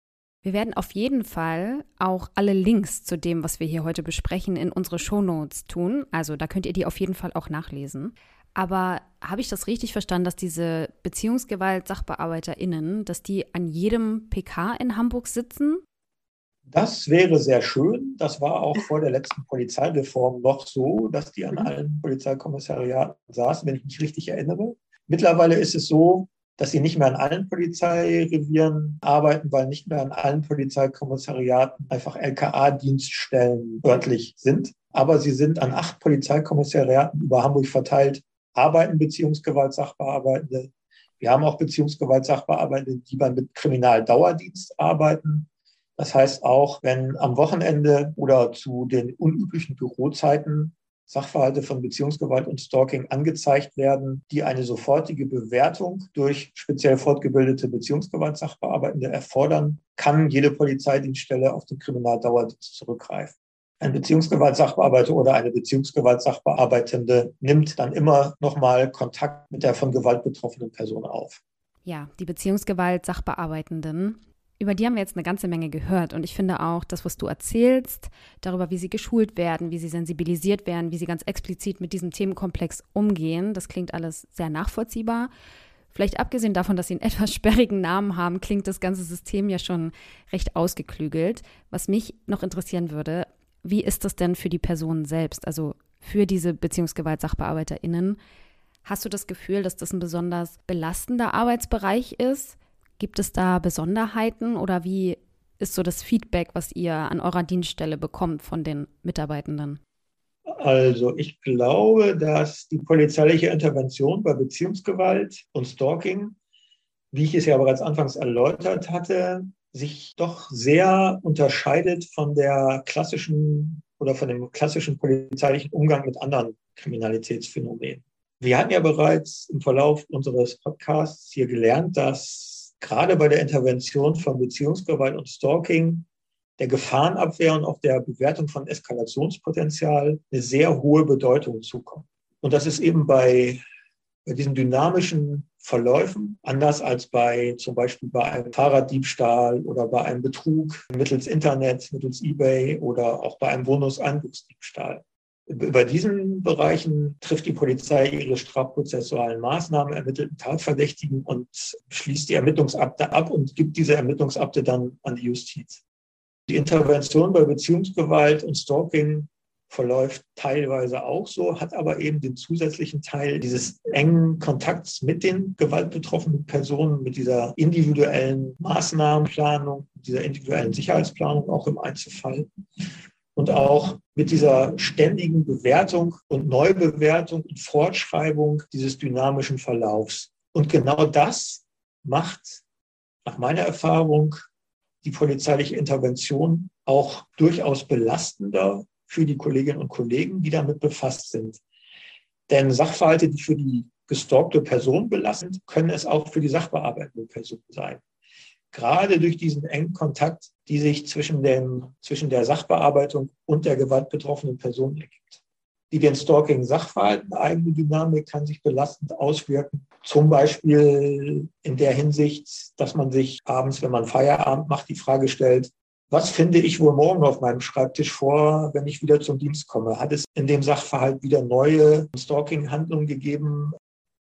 Wir werden auf jeden Fall auch alle Links zu dem, was wir hier heute besprechen, in unsere Shownotes tun. Also da könnt ihr die auf jeden Fall auch nachlesen. Aber habe ich das richtig verstanden, dass diese Beziehungsgewalt-SachbearbeiterInnen, dass die an jedem PK in Hamburg sitzen? Das wäre sehr schön. Das war auch vor der letzten Polizeireform noch so, dass die an mhm. allen Polizeikommissariaten saßen, wenn ich mich richtig erinnere. Mittlerweile ist es so, dass sie nicht mehr an allen Polizeirevieren arbeiten, weil nicht mehr an allen Polizeikommissariaten einfach LKA-Dienststellen örtlich sind. Aber sie sind an acht Polizeikommissariaten über Hamburg verteilt, arbeiten Beziehungsgewaltsachbearbeitende. Wir haben auch Beziehungsgewaltsachbearbeitende, die beim Kriminaldauerdienst arbeiten. Das heißt auch, wenn am Wochenende oder zu den unüblichen Bürozeiten Sachverhalte von Beziehungsgewalt und Stalking angezeigt werden, die eine sofortige Bewertung durch speziell fortgebildete Beziehungsgewaltsachbearbeitende erfordern, kann jede Polizeidienststelle auf den Kriminaldauerdienst zurückgreifen. Ein Beziehungsgewaltsachbearbeiter oder eine Beziehungsgewaltsachbearbeitende nimmt dann immer nochmal Kontakt mit der von Gewalt betroffenen Person auf. Ja, die Beziehungsgewaltsachbearbeitenden über die haben wir jetzt eine ganze Menge gehört. Und ich finde auch, das, was du erzählst, darüber, wie sie geschult werden, wie sie sensibilisiert werden, wie sie ganz explizit mit diesem Themenkomplex umgehen, das klingt alles sehr nachvollziehbar. Vielleicht abgesehen davon, dass sie einen etwas sperrigen Namen haben, klingt das ganze System ja schon recht ausgeklügelt. Was mich noch interessieren würde, wie ist das denn für die Personen selbst, also für diese BeziehungsgewaltsachbearbeiterInnen? Hast du das Gefühl, dass das ein besonders belastender Arbeitsbereich ist? Gibt es da Besonderheiten oder wie ist so das Feedback, was ihr an eurer Dienststelle bekommt von den Mitarbeitenden? Also ich glaube, dass die polizeiliche Intervention bei Beziehungsgewalt und Stalking, wie ich es ja bereits anfangs erläutert hatte, sich doch sehr unterscheidet von der klassischen oder von dem klassischen polizeilichen Umgang mit anderen Kriminalitätsphänomenen. Wir hatten ja bereits im Verlauf unseres Podcasts hier gelernt, dass gerade bei der Intervention von Beziehungsgewalt und Stalking der Gefahrenabwehr und auch der Bewertung von Eskalationspotenzial eine sehr hohe Bedeutung zukommt. Und das ist eben bei, bei diesen dynamischen Verläufen anders als bei zum Beispiel bei einem Fahrraddiebstahl oder bei einem Betrug mittels Internet, mittels eBay oder auch bei einem Wohnungseinbruchsdiebstahl. Bei diesen Bereichen trifft die Polizei ihre strafprozessualen Maßnahmen, ermittelt einen Tatverdächtigen und schließt die Ermittlungsakte ab und gibt diese Ermittlungsakte dann an die Justiz. Die Intervention bei Beziehungsgewalt und Stalking verläuft teilweise auch so, hat aber eben den zusätzlichen Teil dieses engen Kontakts mit den gewaltbetroffenen Personen, mit dieser individuellen Maßnahmenplanung, dieser individuellen Sicherheitsplanung auch im Einzelfall und auch mit dieser ständigen Bewertung und Neubewertung und Fortschreibung dieses dynamischen Verlaufs. Und genau das macht nach meiner Erfahrung die polizeiliche Intervention auch durchaus belastender für die Kolleginnen und Kollegen, die damit befasst sind. Denn Sachverhalte, die für die gestalkte Person belastend, können es auch für die sachbearbeitende Person sein. Gerade durch diesen engen Kontakt, die sich zwischen, dem, zwischen der Sachbearbeitung und der gewaltbetroffenen Person ergibt. Die den Stalking-Sachverhalten eigene Dynamik kann sich belastend auswirken. Zum Beispiel in der Hinsicht, dass man sich abends, wenn man Feierabend macht, die Frage stellt, was finde ich wohl morgen auf meinem Schreibtisch vor, wenn ich wieder zum Dienst komme? Hat es in dem Sachverhalt wieder neue Stalking-Handlungen gegeben?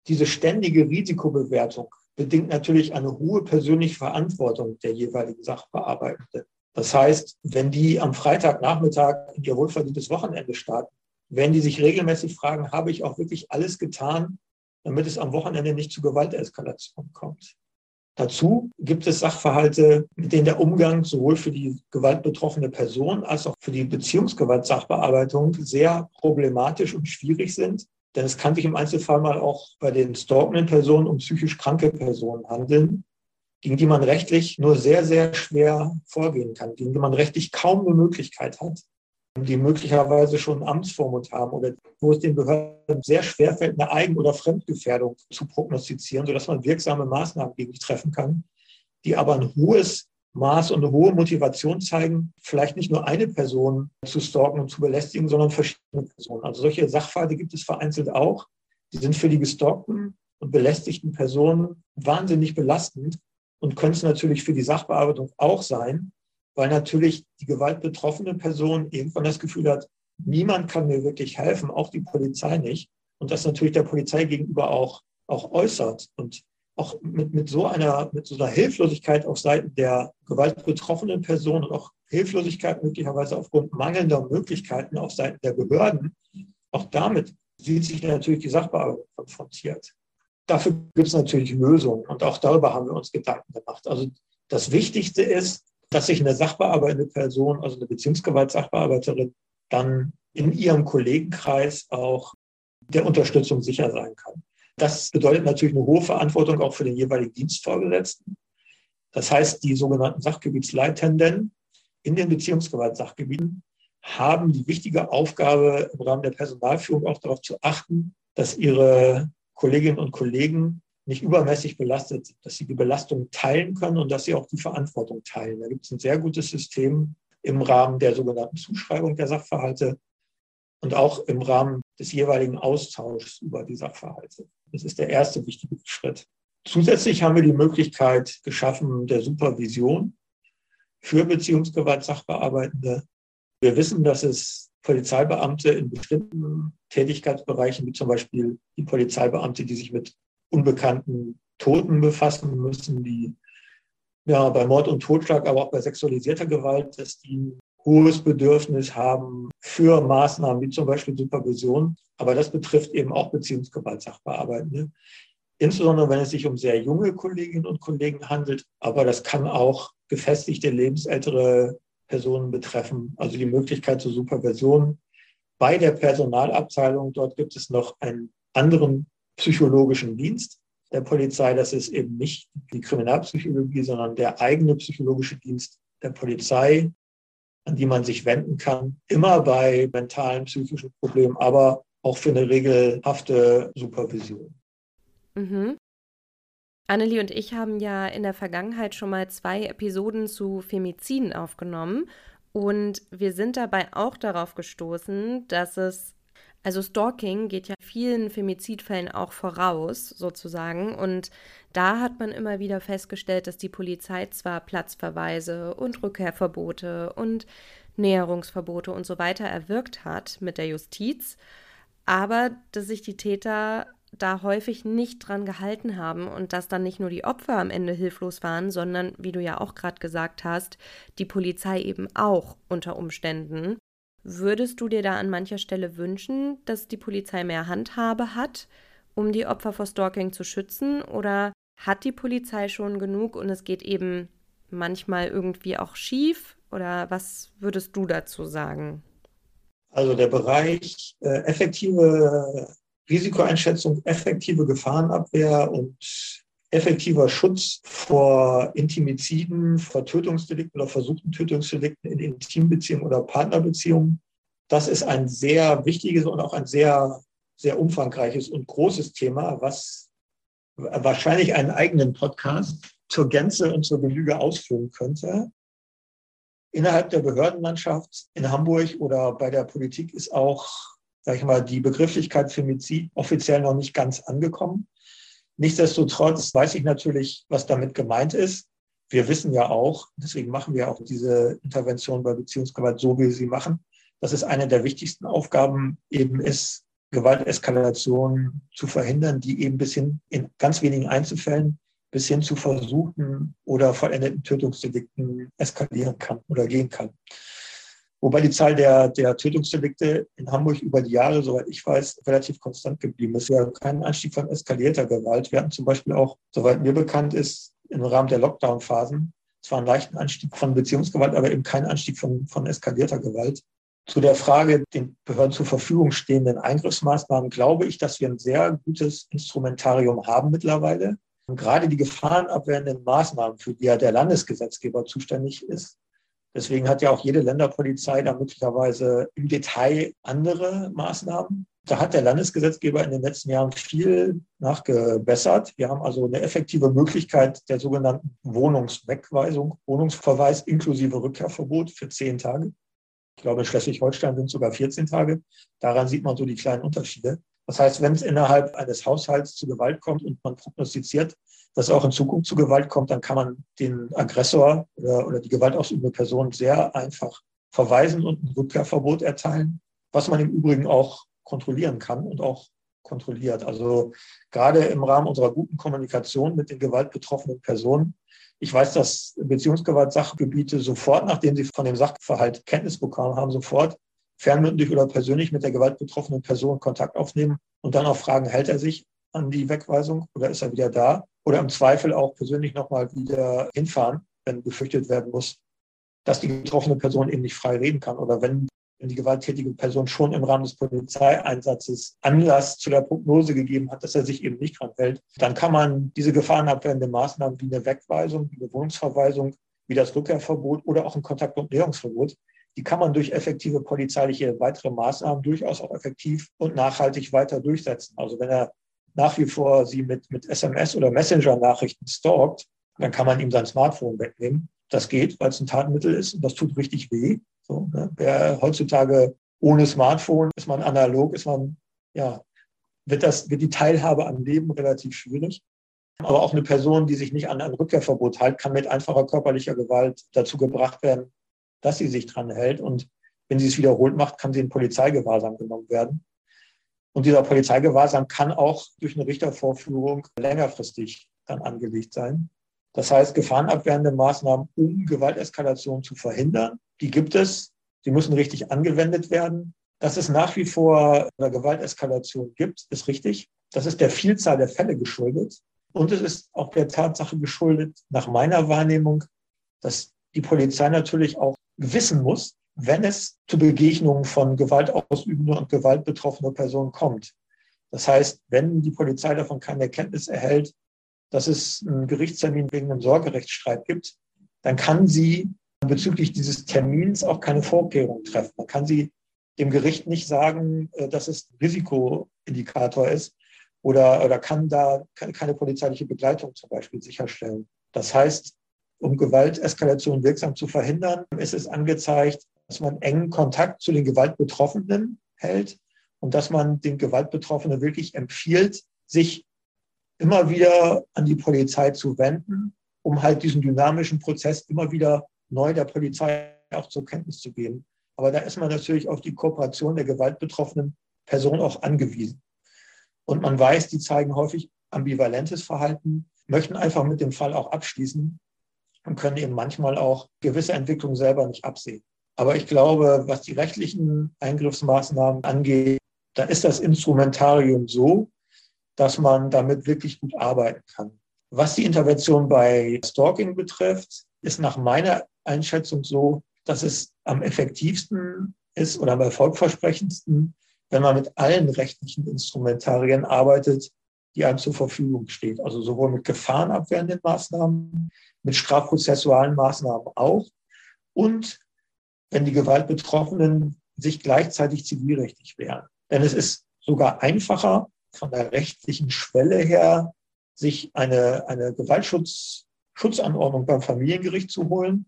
Diese ständige Risikobewertung bedingt natürlich eine hohe persönliche Verantwortung der jeweiligen Sachbearbeitenden. Das heißt, wenn die am Freitagnachmittag in ihr wohlverdientes Wochenende starten, wenn die sich regelmäßig fragen, habe ich auch wirklich alles getan, damit es am Wochenende nicht zu Gewalteskalation kommt. Dazu gibt es Sachverhalte, mit denen der Umgang sowohl für die gewaltbetroffene Person als auch für die Beziehungsgewaltsachbearbeitung sehr problematisch und schwierig sind. Denn es kann sich im Einzelfall mal auch bei den stalkenden Personen um psychisch kranke Personen handeln, gegen die man rechtlich nur sehr, sehr schwer vorgehen kann, gegen die man rechtlich kaum eine Möglichkeit hat die möglicherweise schon Amtsvormund haben oder wo es den Behörden sehr schwer fällt, eine Eigen- oder Fremdgefährdung zu prognostizieren, sodass man wirksame Maßnahmen gegen die treffen kann, die aber ein hohes Maß und eine hohe Motivation zeigen, vielleicht nicht nur eine Person zu stalken und zu belästigen, sondern verschiedene Personen. Also solche Sachverhalte gibt es vereinzelt auch. Die sind für die gestalkten und belästigten Personen wahnsinnig belastend und können es natürlich für die Sachbearbeitung auch sein, weil natürlich die gewaltbetroffene Person irgendwann das Gefühl hat, niemand kann mir wirklich helfen, auch die Polizei nicht. Und das natürlich der Polizei gegenüber auch, auch äußert. Und auch mit, mit, so einer, mit so einer Hilflosigkeit auf Seiten der gewaltbetroffenen Person und auch Hilflosigkeit möglicherweise aufgrund mangelnder Möglichkeiten auf Seiten der Behörden, auch damit sieht sich natürlich die Sachbearbeitung konfrontiert. Dafür gibt es natürlich Lösungen und auch darüber haben wir uns Gedanken gemacht. Also das Wichtigste ist, dass sich eine sachbearbeitende Person, also eine Beziehungsgewaltsachbearbeiterin, dann in ihrem Kollegenkreis auch der Unterstützung sicher sein kann. Das bedeutet natürlich eine hohe Verantwortung auch für den jeweiligen Dienstvorgesetzten. Das heißt, die sogenannten Sachgebietsleitenden in den Beziehungsgewaltsachgebieten haben die wichtige Aufgabe im Rahmen der Personalführung auch darauf zu achten, dass ihre Kolleginnen und Kollegen nicht übermäßig belastet sind, dass sie die Belastung teilen können und dass sie auch die Verantwortung teilen. Da gibt es ein sehr gutes System im Rahmen der sogenannten Zuschreibung der Sachverhalte und auch im Rahmen des jeweiligen Austauschs über die Sachverhalte. Das ist der erste wichtige Schritt. Zusätzlich haben wir die Möglichkeit geschaffen der Supervision für Beziehungsgewalt-Sachbearbeitende. Wir wissen, dass es Polizeibeamte in bestimmten Tätigkeitsbereichen, wie zum Beispiel die Polizeibeamte, die sich mit unbekannten Toten befassen müssen, die ja bei Mord und Totschlag, aber auch bei sexualisierter Gewalt, dass die hohes Bedürfnis haben für Maßnahmen wie zum Beispiel Supervision. Aber das betrifft eben auch Beziehungsgewaltsachbearbeitende. Insbesondere wenn es sich um sehr junge Kolleginnen und Kollegen handelt. Aber das kann auch gefestigte, lebensältere Personen betreffen. Also die Möglichkeit zur Supervision bei der Personalabteilung. Dort gibt es noch einen anderen psychologischen Dienst der Polizei. Das ist eben nicht die Kriminalpsychologie, sondern der eigene psychologische Dienst der Polizei, an die man sich wenden kann, immer bei mentalen, psychischen Problemen, aber auch für eine regelhafte Supervision. Mhm. Annelie und ich haben ja in der Vergangenheit schon mal zwei Episoden zu Femiziden aufgenommen und wir sind dabei auch darauf gestoßen, dass es also Stalking geht ja vielen Femizidfällen auch voraus, sozusagen. Und da hat man immer wieder festgestellt, dass die Polizei zwar Platzverweise und Rückkehrverbote und Näherungsverbote und so weiter erwirkt hat mit der Justiz, aber dass sich die Täter da häufig nicht dran gehalten haben und dass dann nicht nur die Opfer am Ende hilflos waren, sondern, wie du ja auch gerade gesagt hast, die Polizei eben auch unter Umständen Würdest du dir da an mancher Stelle wünschen, dass die Polizei mehr Handhabe hat, um die Opfer vor Stalking zu schützen? Oder hat die Polizei schon genug und es geht eben manchmal irgendwie auch schief? Oder was würdest du dazu sagen? Also der Bereich äh, effektive Risikoeinschätzung, effektive Gefahrenabwehr und effektiver Schutz vor Intimiziden, vor Tötungsdelikten oder versuchten Tötungsdelikten in Intimbeziehungen oder Partnerbeziehungen. Das ist ein sehr wichtiges und auch ein sehr, sehr umfangreiches und großes Thema, was wahrscheinlich einen eigenen Podcast zur Gänze und zur Genüge ausführen könnte. Innerhalb der Behördenlandschaft in Hamburg oder bei der Politik ist auch, sag ich mal, die Begrifflichkeit Femizid offiziell noch nicht ganz angekommen. Nichtsdestotrotz weiß ich natürlich, was damit gemeint ist. Wir wissen ja auch, deswegen machen wir auch diese Intervention bei Beziehungsgewalt so, wie wir sie machen, dass es eine der wichtigsten Aufgaben eben ist, Gewalteskalation zu verhindern, die eben bis hin in ganz wenigen Einzelfällen bis hin zu versuchten oder vollendeten Tötungsdelikten eskalieren kann oder gehen kann. Wobei die Zahl der, der Tötungsdelikte in Hamburg über die Jahre, soweit ich weiß, relativ konstant geblieben ist. Wir haben keinen Anstieg von eskalierter Gewalt. Wir hatten zum Beispiel auch, soweit mir bekannt ist, im Rahmen der Lockdown-Phasen zwar einen leichten Anstieg von Beziehungsgewalt, aber eben keinen Anstieg von, von eskalierter Gewalt. Zu der Frage, den Behörden zur Verfügung stehenden Eingriffsmaßnahmen, glaube ich, dass wir ein sehr gutes Instrumentarium haben mittlerweile. Und gerade die gefahrenabwehrenden Maßnahmen, für die ja der Landesgesetzgeber zuständig ist, Deswegen hat ja auch jede Länderpolizei da möglicherweise im Detail andere Maßnahmen. Da hat der Landesgesetzgeber in den letzten Jahren viel nachgebessert. Wir haben also eine effektive Möglichkeit der sogenannten Wohnungswegweisung, Wohnungsverweis inklusive Rückkehrverbot für zehn Tage. Ich glaube, in Schleswig-Holstein sind es sogar 14 Tage. Daran sieht man so die kleinen Unterschiede. Das heißt, wenn es innerhalb eines Haushalts zu Gewalt kommt und man prognostiziert, dass auch in Zukunft zu Gewalt kommt, dann kann man den Aggressor oder, oder die gewaltausübende Person sehr einfach verweisen und ein Rückkehrverbot erteilen, was man im Übrigen auch kontrollieren kann und auch kontrolliert. Also gerade im Rahmen unserer guten Kommunikation mit den gewaltbetroffenen Personen. Ich weiß, dass Beziehungsgewalt-Sachgebiete sofort, nachdem sie von dem Sachverhalt Kenntnis bekommen haben, sofort fernmündlich oder persönlich mit der gewaltbetroffenen Person Kontakt aufnehmen und dann auch fragen, hält er sich an die Wegweisung oder ist er wieder da? Oder im Zweifel auch persönlich nochmal wieder hinfahren, wenn befürchtet werden muss, dass die betroffene Person eben nicht frei reden kann oder wenn die gewalttätige Person schon im Rahmen des Polizeieinsatzes Anlass zu der Prognose gegeben hat, dass er sich eben nicht dran hält, dann kann man diese gefahrenabwehrende Maßnahmen wie eine Wegweisung, wie eine Wohnungsverweisung, wie das Rückkehrverbot oder auch ein Kontakt- und Näherungsverbot, die kann man durch effektive polizeiliche weitere Maßnahmen durchaus auch effektiv und nachhaltig weiter durchsetzen. Also wenn er nach wie vor sie mit, mit SMS oder Messenger-Nachrichten stalkt, dann kann man ihm sein Smartphone wegnehmen. Das geht, weil es ein Tatmittel ist und das tut richtig weh. So, ne? Wer heutzutage ohne Smartphone ist man analog, ist man, ja, wird das, wird die Teilhabe am Leben relativ schwierig. Aber auch eine Person, die sich nicht an ein Rückkehrverbot hält, kann mit einfacher körperlicher Gewalt dazu gebracht werden, dass sie sich dran hält. Und wenn sie es wiederholt macht, kann sie in Polizeigewahrsam genommen werden. Und dieser Polizeigewahrsam kann auch durch eine Richtervorführung längerfristig dann angelegt sein. Das heißt, gefahrenabwehrende Maßnahmen, um Gewalteskalation zu verhindern, die gibt es. Sie müssen richtig angewendet werden. Dass es nach wie vor eine Gewalteskalation gibt, ist richtig. Das ist der Vielzahl der Fälle geschuldet. Und es ist auch der Tatsache geschuldet, nach meiner Wahrnehmung, dass die Polizei natürlich auch wissen muss, wenn es zu Begegnungen von gewaltausübenden und gewaltbetroffener Personen kommt. Das heißt, wenn die Polizei davon keine Erkenntnis erhält, dass es einen Gerichtstermin wegen einem Sorgerechtsstreit gibt, dann kann sie bezüglich dieses Termins auch keine Vorkehrungen treffen. Man kann sie dem Gericht nicht sagen, äh, dass es ein Risikoindikator ist oder, oder kann da keine polizeiliche Begleitung zum Beispiel sicherstellen. Das heißt, um Gewalteskalation wirksam zu verhindern, ist es angezeigt, dass man engen Kontakt zu den Gewaltbetroffenen hält und dass man den Gewaltbetroffenen wirklich empfiehlt, sich immer wieder an die Polizei zu wenden, um halt diesen dynamischen Prozess immer wieder neu der Polizei auch zur Kenntnis zu geben. Aber da ist man natürlich auf die Kooperation der gewaltbetroffenen Person auch angewiesen. Und man weiß, die zeigen häufig ambivalentes Verhalten, möchten einfach mit dem Fall auch abschließen und können eben manchmal auch gewisse Entwicklungen selber nicht absehen. Aber ich glaube, was die rechtlichen Eingriffsmaßnahmen angeht, da ist das Instrumentarium so, dass man damit wirklich gut arbeiten kann. Was die Intervention bei Stalking betrifft, ist nach meiner Einschätzung so, dass es am effektivsten ist oder am erfolgversprechendsten, wenn man mit allen rechtlichen Instrumentarien arbeitet, die einem zur Verfügung steht. Also sowohl mit gefahrenabwehrenden Maßnahmen, mit strafprozessualen Maßnahmen auch und wenn die Gewaltbetroffenen sich gleichzeitig zivilrechtlich wehren. Denn es ist sogar einfacher, von der rechtlichen Schwelle her, sich eine, eine Gewaltschutzanordnung beim Familiengericht zu holen.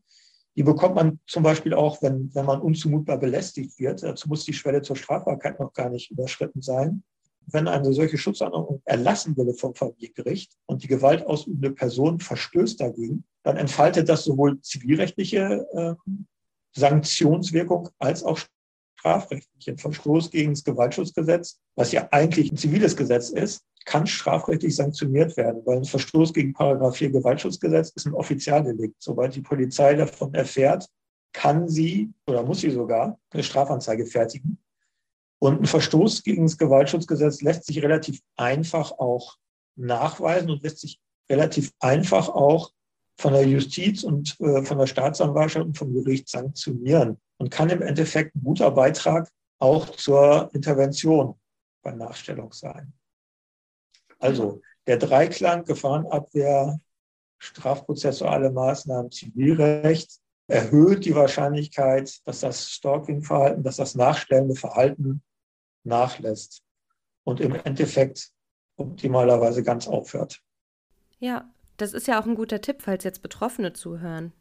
Die bekommt man zum Beispiel auch, wenn, wenn man unzumutbar belästigt wird. Dazu muss die Schwelle zur Strafbarkeit noch gar nicht überschritten sein. Wenn eine solche Schutzanordnung erlassen würde vom Familiengericht und die gewaltausübende Person verstößt dagegen, dann entfaltet das sowohl zivilrechtliche äh, Sanktionswirkung als auch strafrechtliche. Verstoß gegen das Gewaltschutzgesetz, was ja eigentlich ein ziviles Gesetz ist, kann strafrechtlich sanktioniert werden, weil ein Verstoß gegen Paragraph 4 Gewaltschutzgesetz ist ein Offizialdelikt. Sobald die Polizei davon erfährt, kann sie oder muss sie sogar eine Strafanzeige fertigen. Und ein Verstoß gegen das Gewaltschutzgesetz lässt sich relativ einfach auch nachweisen und lässt sich relativ einfach auch von der Justiz und äh, von der Staatsanwaltschaft und vom Gericht sanktionieren und kann im Endeffekt ein guter Beitrag auch zur Intervention bei Nachstellung sein. Also der Dreiklang Gefahrenabwehr, strafprozessuale Maßnahmen, Zivilrecht erhöht die Wahrscheinlichkeit, dass das Stalking-Verhalten, dass das nachstellende Verhalten nachlässt und im Endeffekt optimalerweise ganz aufhört. Ja, das ist ja auch ein guter Tipp, falls jetzt Betroffene zuhören.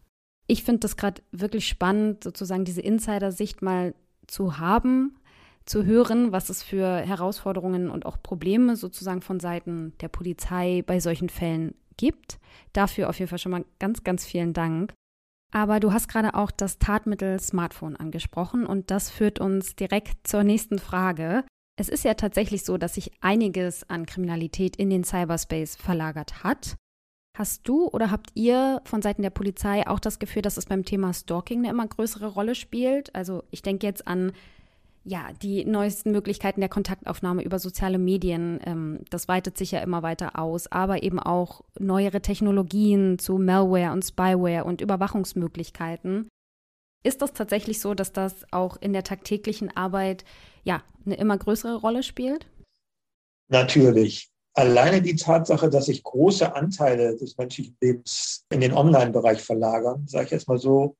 Ich finde das gerade wirklich spannend, sozusagen diese Insider-Sicht mal zu haben, zu hören, was es für Herausforderungen und auch Probleme sozusagen von Seiten der Polizei bei solchen Fällen gibt. Dafür auf jeden Fall schon mal ganz, ganz vielen Dank. Aber du hast gerade auch das Tatmittel Smartphone angesprochen und das führt uns direkt zur nächsten Frage. Es ist ja tatsächlich so, dass sich einiges an Kriminalität in den Cyberspace verlagert hat. Hast du oder habt ihr von Seiten der Polizei auch das Gefühl, dass es beim Thema Stalking eine immer größere Rolle spielt? Also ich denke jetzt an ja, die neuesten Möglichkeiten der Kontaktaufnahme über soziale Medien, ähm, das weitet sich ja immer weiter aus, aber eben auch neuere Technologien zu Malware und Spyware und Überwachungsmöglichkeiten. Ist das tatsächlich so, dass das auch in der tagtäglichen Arbeit ja eine immer größere Rolle spielt? Natürlich alleine die Tatsache, dass sich große Anteile des menschlichen Lebens in den Online-Bereich verlagern, sage ich jetzt mal so,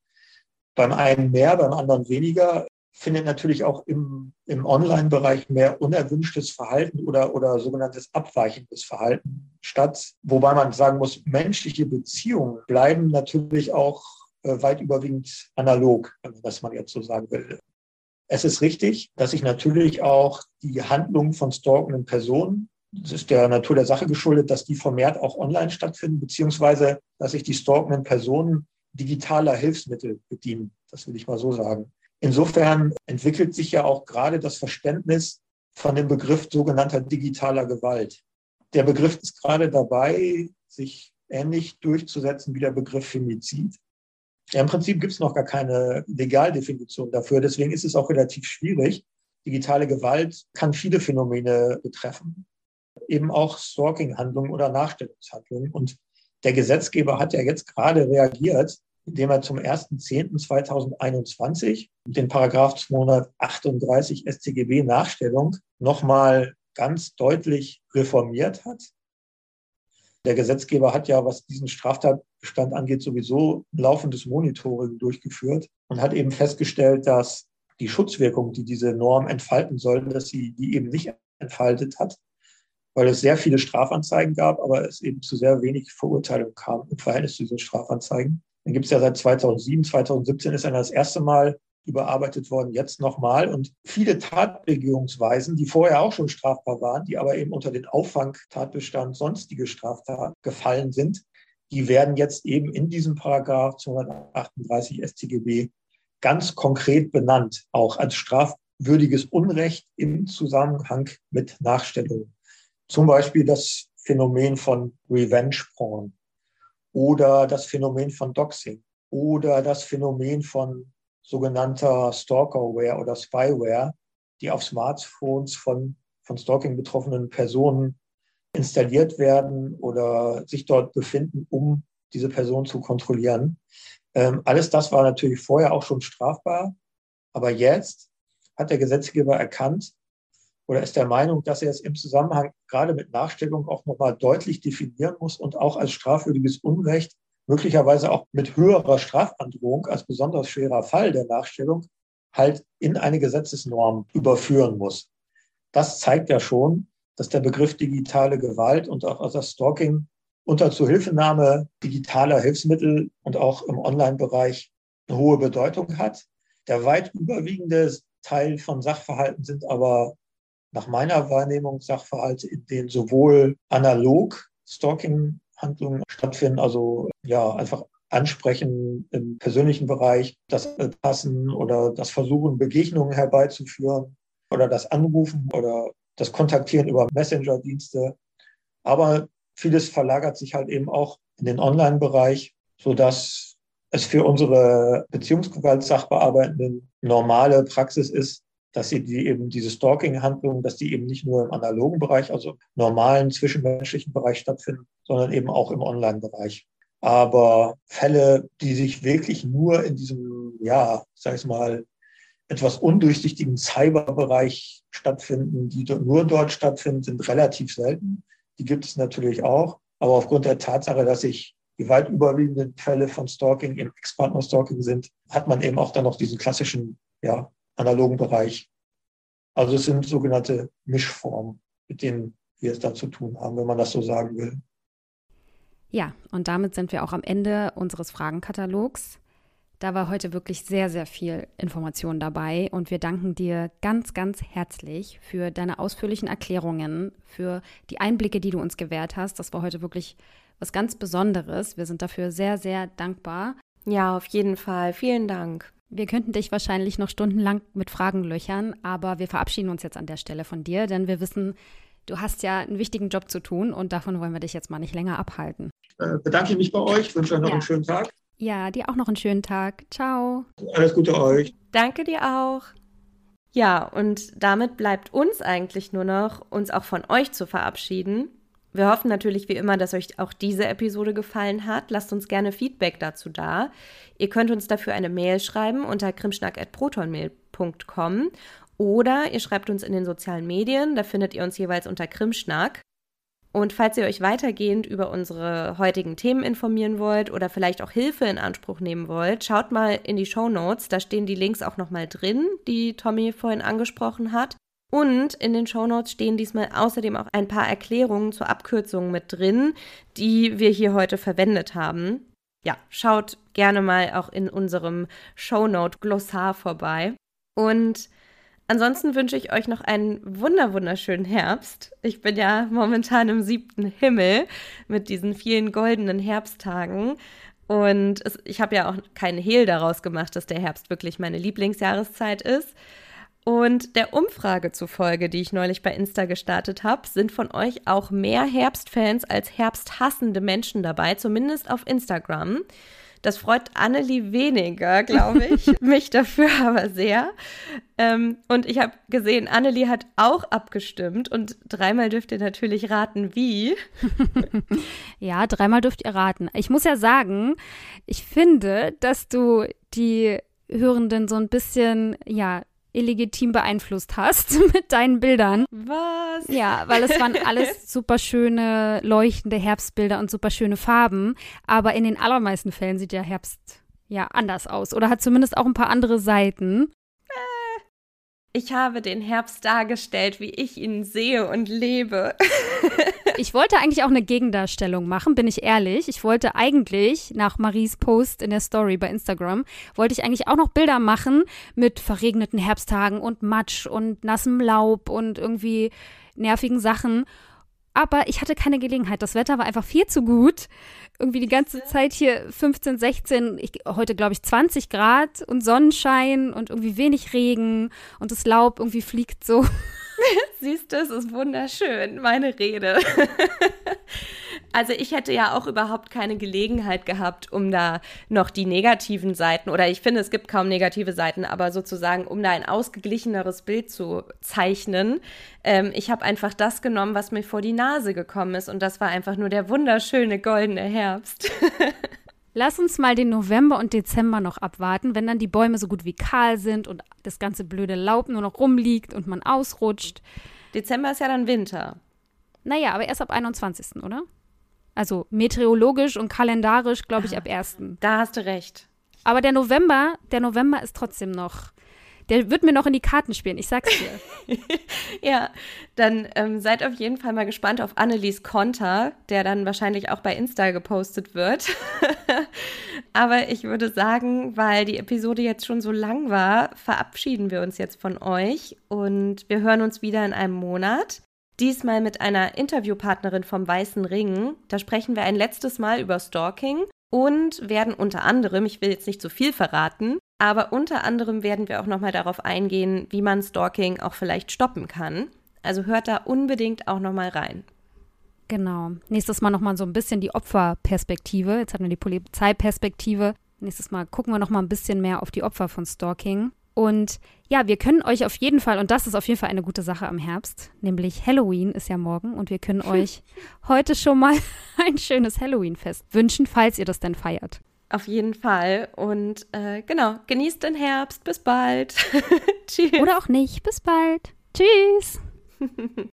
beim einen mehr, beim anderen weniger, findet natürlich auch im, im Online-Bereich mehr unerwünschtes Verhalten oder, oder sogenanntes abweichendes Verhalten statt. Wobei man sagen muss, menschliche Beziehungen bleiben natürlich auch äh, weit überwiegend analog, was man jetzt so sagen will. Es ist richtig, dass sich natürlich auch die Handlungen von stalkenden Personen es ist der Natur der Sache geschuldet, dass die vermehrt auch online stattfinden, beziehungsweise dass sich die stalkenden Personen digitaler Hilfsmittel bedienen. Das will ich mal so sagen. Insofern entwickelt sich ja auch gerade das Verständnis von dem Begriff sogenannter digitaler Gewalt. Der Begriff ist gerade dabei, sich ähnlich durchzusetzen wie der Begriff Femizid. Ja, Im Prinzip gibt es noch gar keine Legaldefinition dafür. Deswegen ist es auch relativ schwierig. Digitale Gewalt kann viele Phänomene betreffen eben auch Stalking-Handlungen oder Nachstellungshandlungen. Und der Gesetzgeber hat ja jetzt gerade reagiert, indem er zum 1.10.2021 den Paragraph 238 StGB Nachstellung nochmal ganz deutlich reformiert hat. Der Gesetzgeber hat ja, was diesen Straftatbestand angeht, sowieso ein laufendes Monitoring durchgeführt und hat eben festgestellt, dass die Schutzwirkung, die diese Norm entfalten soll, dass sie die eben nicht entfaltet hat weil es sehr viele Strafanzeigen gab, aber es eben zu sehr wenig Verurteilung kam im Verhältnis zu diesen Strafanzeigen. Dann gibt es ja seit 2007, 2017 ist dann das erste Mal überarbeitet worden, jetzt nochmal. Und viele Tatbegehungsweisen, die vorher auch schon strafbar waren, die aber eben unter den Auffangtatbestand sonstige Straftaten gefallen sind, die werden jetzt eben in diesem Paragraph 238 StGB ganz konkret benannt, auch als strafwürdiges Unrecht im Zusammenhang mit Nachstellungen. Zum Beispiel das Phänomen von Revenge Porn oder das Phänomen von Doxing oder das Phänomen von sogenannter Stalkerware oder Spyware, die auf Smartphones von, von Stalking betroffenen Personen installiert werden oder sich dort befinden, um diese Person zu kontrollieren. Ähm, alles das war natürlich vorher auch schon strafbar, aber jetzt hat der Gesetzgeber erkannt oder ist der Meinung, dass er es im Zusammenhang gerade mit Nachstellung auch nochmal deutlich definieren muss und auch als strafwürdiges Unrecht, möglicherweise auch mit höherer Strafandrohung als besonders schwerer Fall der Nachstellung, halt in eine Gesetzesnorm überführen muss. Das zeigt ja schon, dass der Begriff digitale Gewalt und auch das Stalking unter Zuhilfenahme digitaler Hilfsmittel und auch im Online-Bereich eine hohe Bedeutung hat. Der weit überwiegende Teil von Sachverhalten sind aber nach meiner Wahrnehmung Sachverhalte, in denen sowohl analog Stalking-Handlungen stattfinden, also ja, einfach ansprechen im persönlichen Bereich, das Passen oder das Versuchen, Begegnungen herbeizuführen oder das Anrufen oder das Kontaktieren über Messenger-Dienste. Aber vieles verlagert sich halt eben auch in den Online-Bereich, sodass es für unsere Beziehungsgewaltsachbearbeitenden normale Praxis ist, dass sie die eben diese Stalking-Handlungen, dass die eben nicht nur im analogen Bereich, also normalen zwischenmenschlichen Bereich stattfinden, sondern eben auch im Online-Bereich. Aber Fälle, die sich wirklich nur in diesem, ja, sag ich mal, etwas undurchsichtigen Cyberbereich stattfinden, die nur dort stattfinden, sind relativ selten. Die gibt es natürlich auch. Aber aufgrund der Tatsache, dass sich die weit überwiegenden Fälle von Stalking im Ex-Partner-Stalking sind, hat man eben auch dann noch diesen klassischen, ja, analogen Bereich. Also es sind sogenannte Mischformen, mit denen wir es da zu tun haben, wenn man das so sagen will. Ja, und damit sind wir auch am Ende unseres Fragenkatalogs. Da war heute wirklich sehr, sehr viel Information dabei und wir danken dir ganz, ganz herzlich für deine ausführlichen Erklärungen, für die Einblicke, die du uns gewährt hast. Das war heute wirklich was ganz Besonderes. Wir sind dafür sehr, sehr dankbar. Ja, auf jeden Fall. Vielen Dank. Wir könnten dich wahrscheinlich noch stundenlang mit Fragen löchern, aber wir verabschieden uns jetzt an der Stelle von dir, denn wir wissen, du hast ja einen wichtigen Job zu tun und davon wollen wir dich jetzt mal nicht länger abhalten. Äh, bedanke mich bei euch, wünsche euch noch ja. einen schönen Tag. Ja, dir auch noch einen schönen Tag. Ciao. Alles Gute euch. Danke dir auch. Ja, und damit bleibt uns eigentlich nur noch, uns auch von euch zu verabschieden. Wir hoffen natürlich wie immer, dass euch auch diese Episode gefallen hat. Lasst uns gerne Feedback dazu da. Ihr könnt uns dafür eine Mail schreiben unter krimschnack.protonmail.com oder ihr schreibt uns in den sozialen Medien, da findet ihr uns jeweils unter Krimschnack. Und falls ihr euch weitergehend über unsere heutigen Themen informieren wollt oder vielleicht auch Hilfe in Anspruch nehmen wollt, schaut mal in die Show Notes. Da stehen die Links auch nochmal drin, die Tommy vorhin angesprochen hat. Und in den Show Notes stehen diesmal außerdem auch ein paar Erklärungen zur Abkürzung mit drin, die wir hier heute verwendet haben. Ja, schaut gerne mal auch in unserem Show Note Glossar vorbei. Und Ansonsten wünsche ich euch noch einen wunder wunderschönen Herbst. Ich bin ja momentan im siebten Himmel mit diesen vielen goldenen Herbsttagen. Und es, ich habe ja auch keinen Hehl daraus gemacht, dass der Herbst wirklich meine Lieblingsjahreszeit ist. Und der Umfrage zufolge, die ich neulich bei Insta gestartet habe, sind von euch auch mehr Herbstfans als herbsthassende Menschen dabei, zumindest auf Instagram. Das freut Annelie weniger, glaube ich. Mich dafür aber sehr. Ähm, und ich habe gesehen, Annelie hat auch abgestimmt und dreimal dürft ihr natürlich raten, wie. ja, dreimal dürft ihr raten. Ich muss ja sagen, ich finde, dass du die Hörenden so ein bisschen, ja, illegitim beeinflusst hast mit deinen Bildern. Was? Ja, weil es waren alles super schöne, leuchtende Herbstbilder und super schöne Farben. Aber in den allermeisten Fällen sieht der Herbst ja anders aus oder hat zumindest auch ein paar andere Seiten. Ich habe den Herbst dargestellt, wie ich ihn sehe und lebe. ich wollte eigentlich auch eine Gegendarstellung machen, bin ich ehrlich. Ich wollte eigentlich nach Maries Post in der Story bei Instagram, wollte ich eigentlich auch noch Bilder machen mit verregneten Herbsttagen und Matsch und nassem Laub und irgendwie nervigen Sachen aber ich hatte keine Gelegenheit. Das Wetter war einfach viel zu gut. Irgendwie die ganze Zeit hier 15, 16, ich, heute glaube ich 20 Grad und Sonnenschein und irgendwie wenig Regen und das Laub irgendwie fliegt so. Siehst du, es ist wunderschön, meine Rede. Also ich hätte ja auch überhaupt keine Gelegenheit gehabt, um da noch die negativen Seiten, oder ich finde, es gibt kaum negative Seiten, aber sozusagen, um da ein ausgeglicheneres Bild zu zeichnen. Ähm, ich habe einfach das genommen, was mir vor die Nase gekommen ist. Und das war einfach nur der wunderschöne goldene Herbst. Lass uns mal den November und Dezember noch abwarten, wenn dann die Bäume so gut wie kahl sind und das ganze blöde Laub nur noch rumliegt und man ausrutscht. Dezember ist ja dann Winter. Naja, aber erst ab 21., oder? Also meteorologisch und kalendarisch, glaube ich, ab 1. Da hast du recht. Aber der November, der November ist trotzdem noch der wird mir noch in die Karten spielen, ich sag's dir. ja, dann ähm, seid auf jeden Fall mal gespannt auf Annelies Konter, der dann wahrscheinlich auch bei Insta gepostet wird. Aber ich würde sagen, weil die Episode jetzt schon so lang war, verabschieden wir uns jetzt von euch und wir hören uns wieder in einem Monat. Diesmal mit einer Interviewpartnerin vom Weißen Ring. Da sprechen wir ein letztes Mal über Stalking und werden unter anderem, ich will jetzt nicht zu viel verraten, aber unter anderem werden wir auch nochmal darauf eingehen, wie man Stalking auch vielleicht stoppen kann. Also hört da unbedingt auch nochmal rein. Genau. Nächstes Mal nochmal so ein bisschen die Opferperspektive. Jetzt hatten wir die Polizeiperspektive. Nächstes Mal gucken wir nochmal ein bisschen mehr auf die Opfer von Stalking. Und ja, wir können euch auf jeden Fall, und das ist auf jeden Fall eine gute Sache am Herbst, nämlich Halloween ist ja morgen und wir können euch heute schon mal ein schönes Halloween-Fest wünschen, falls ihr das denn feiert. Auf jeden Fall. Und äh, genau, genießt den Herbst. Bis bald. Tschüss. Oder auch nicht. Bis bald. Tschüss.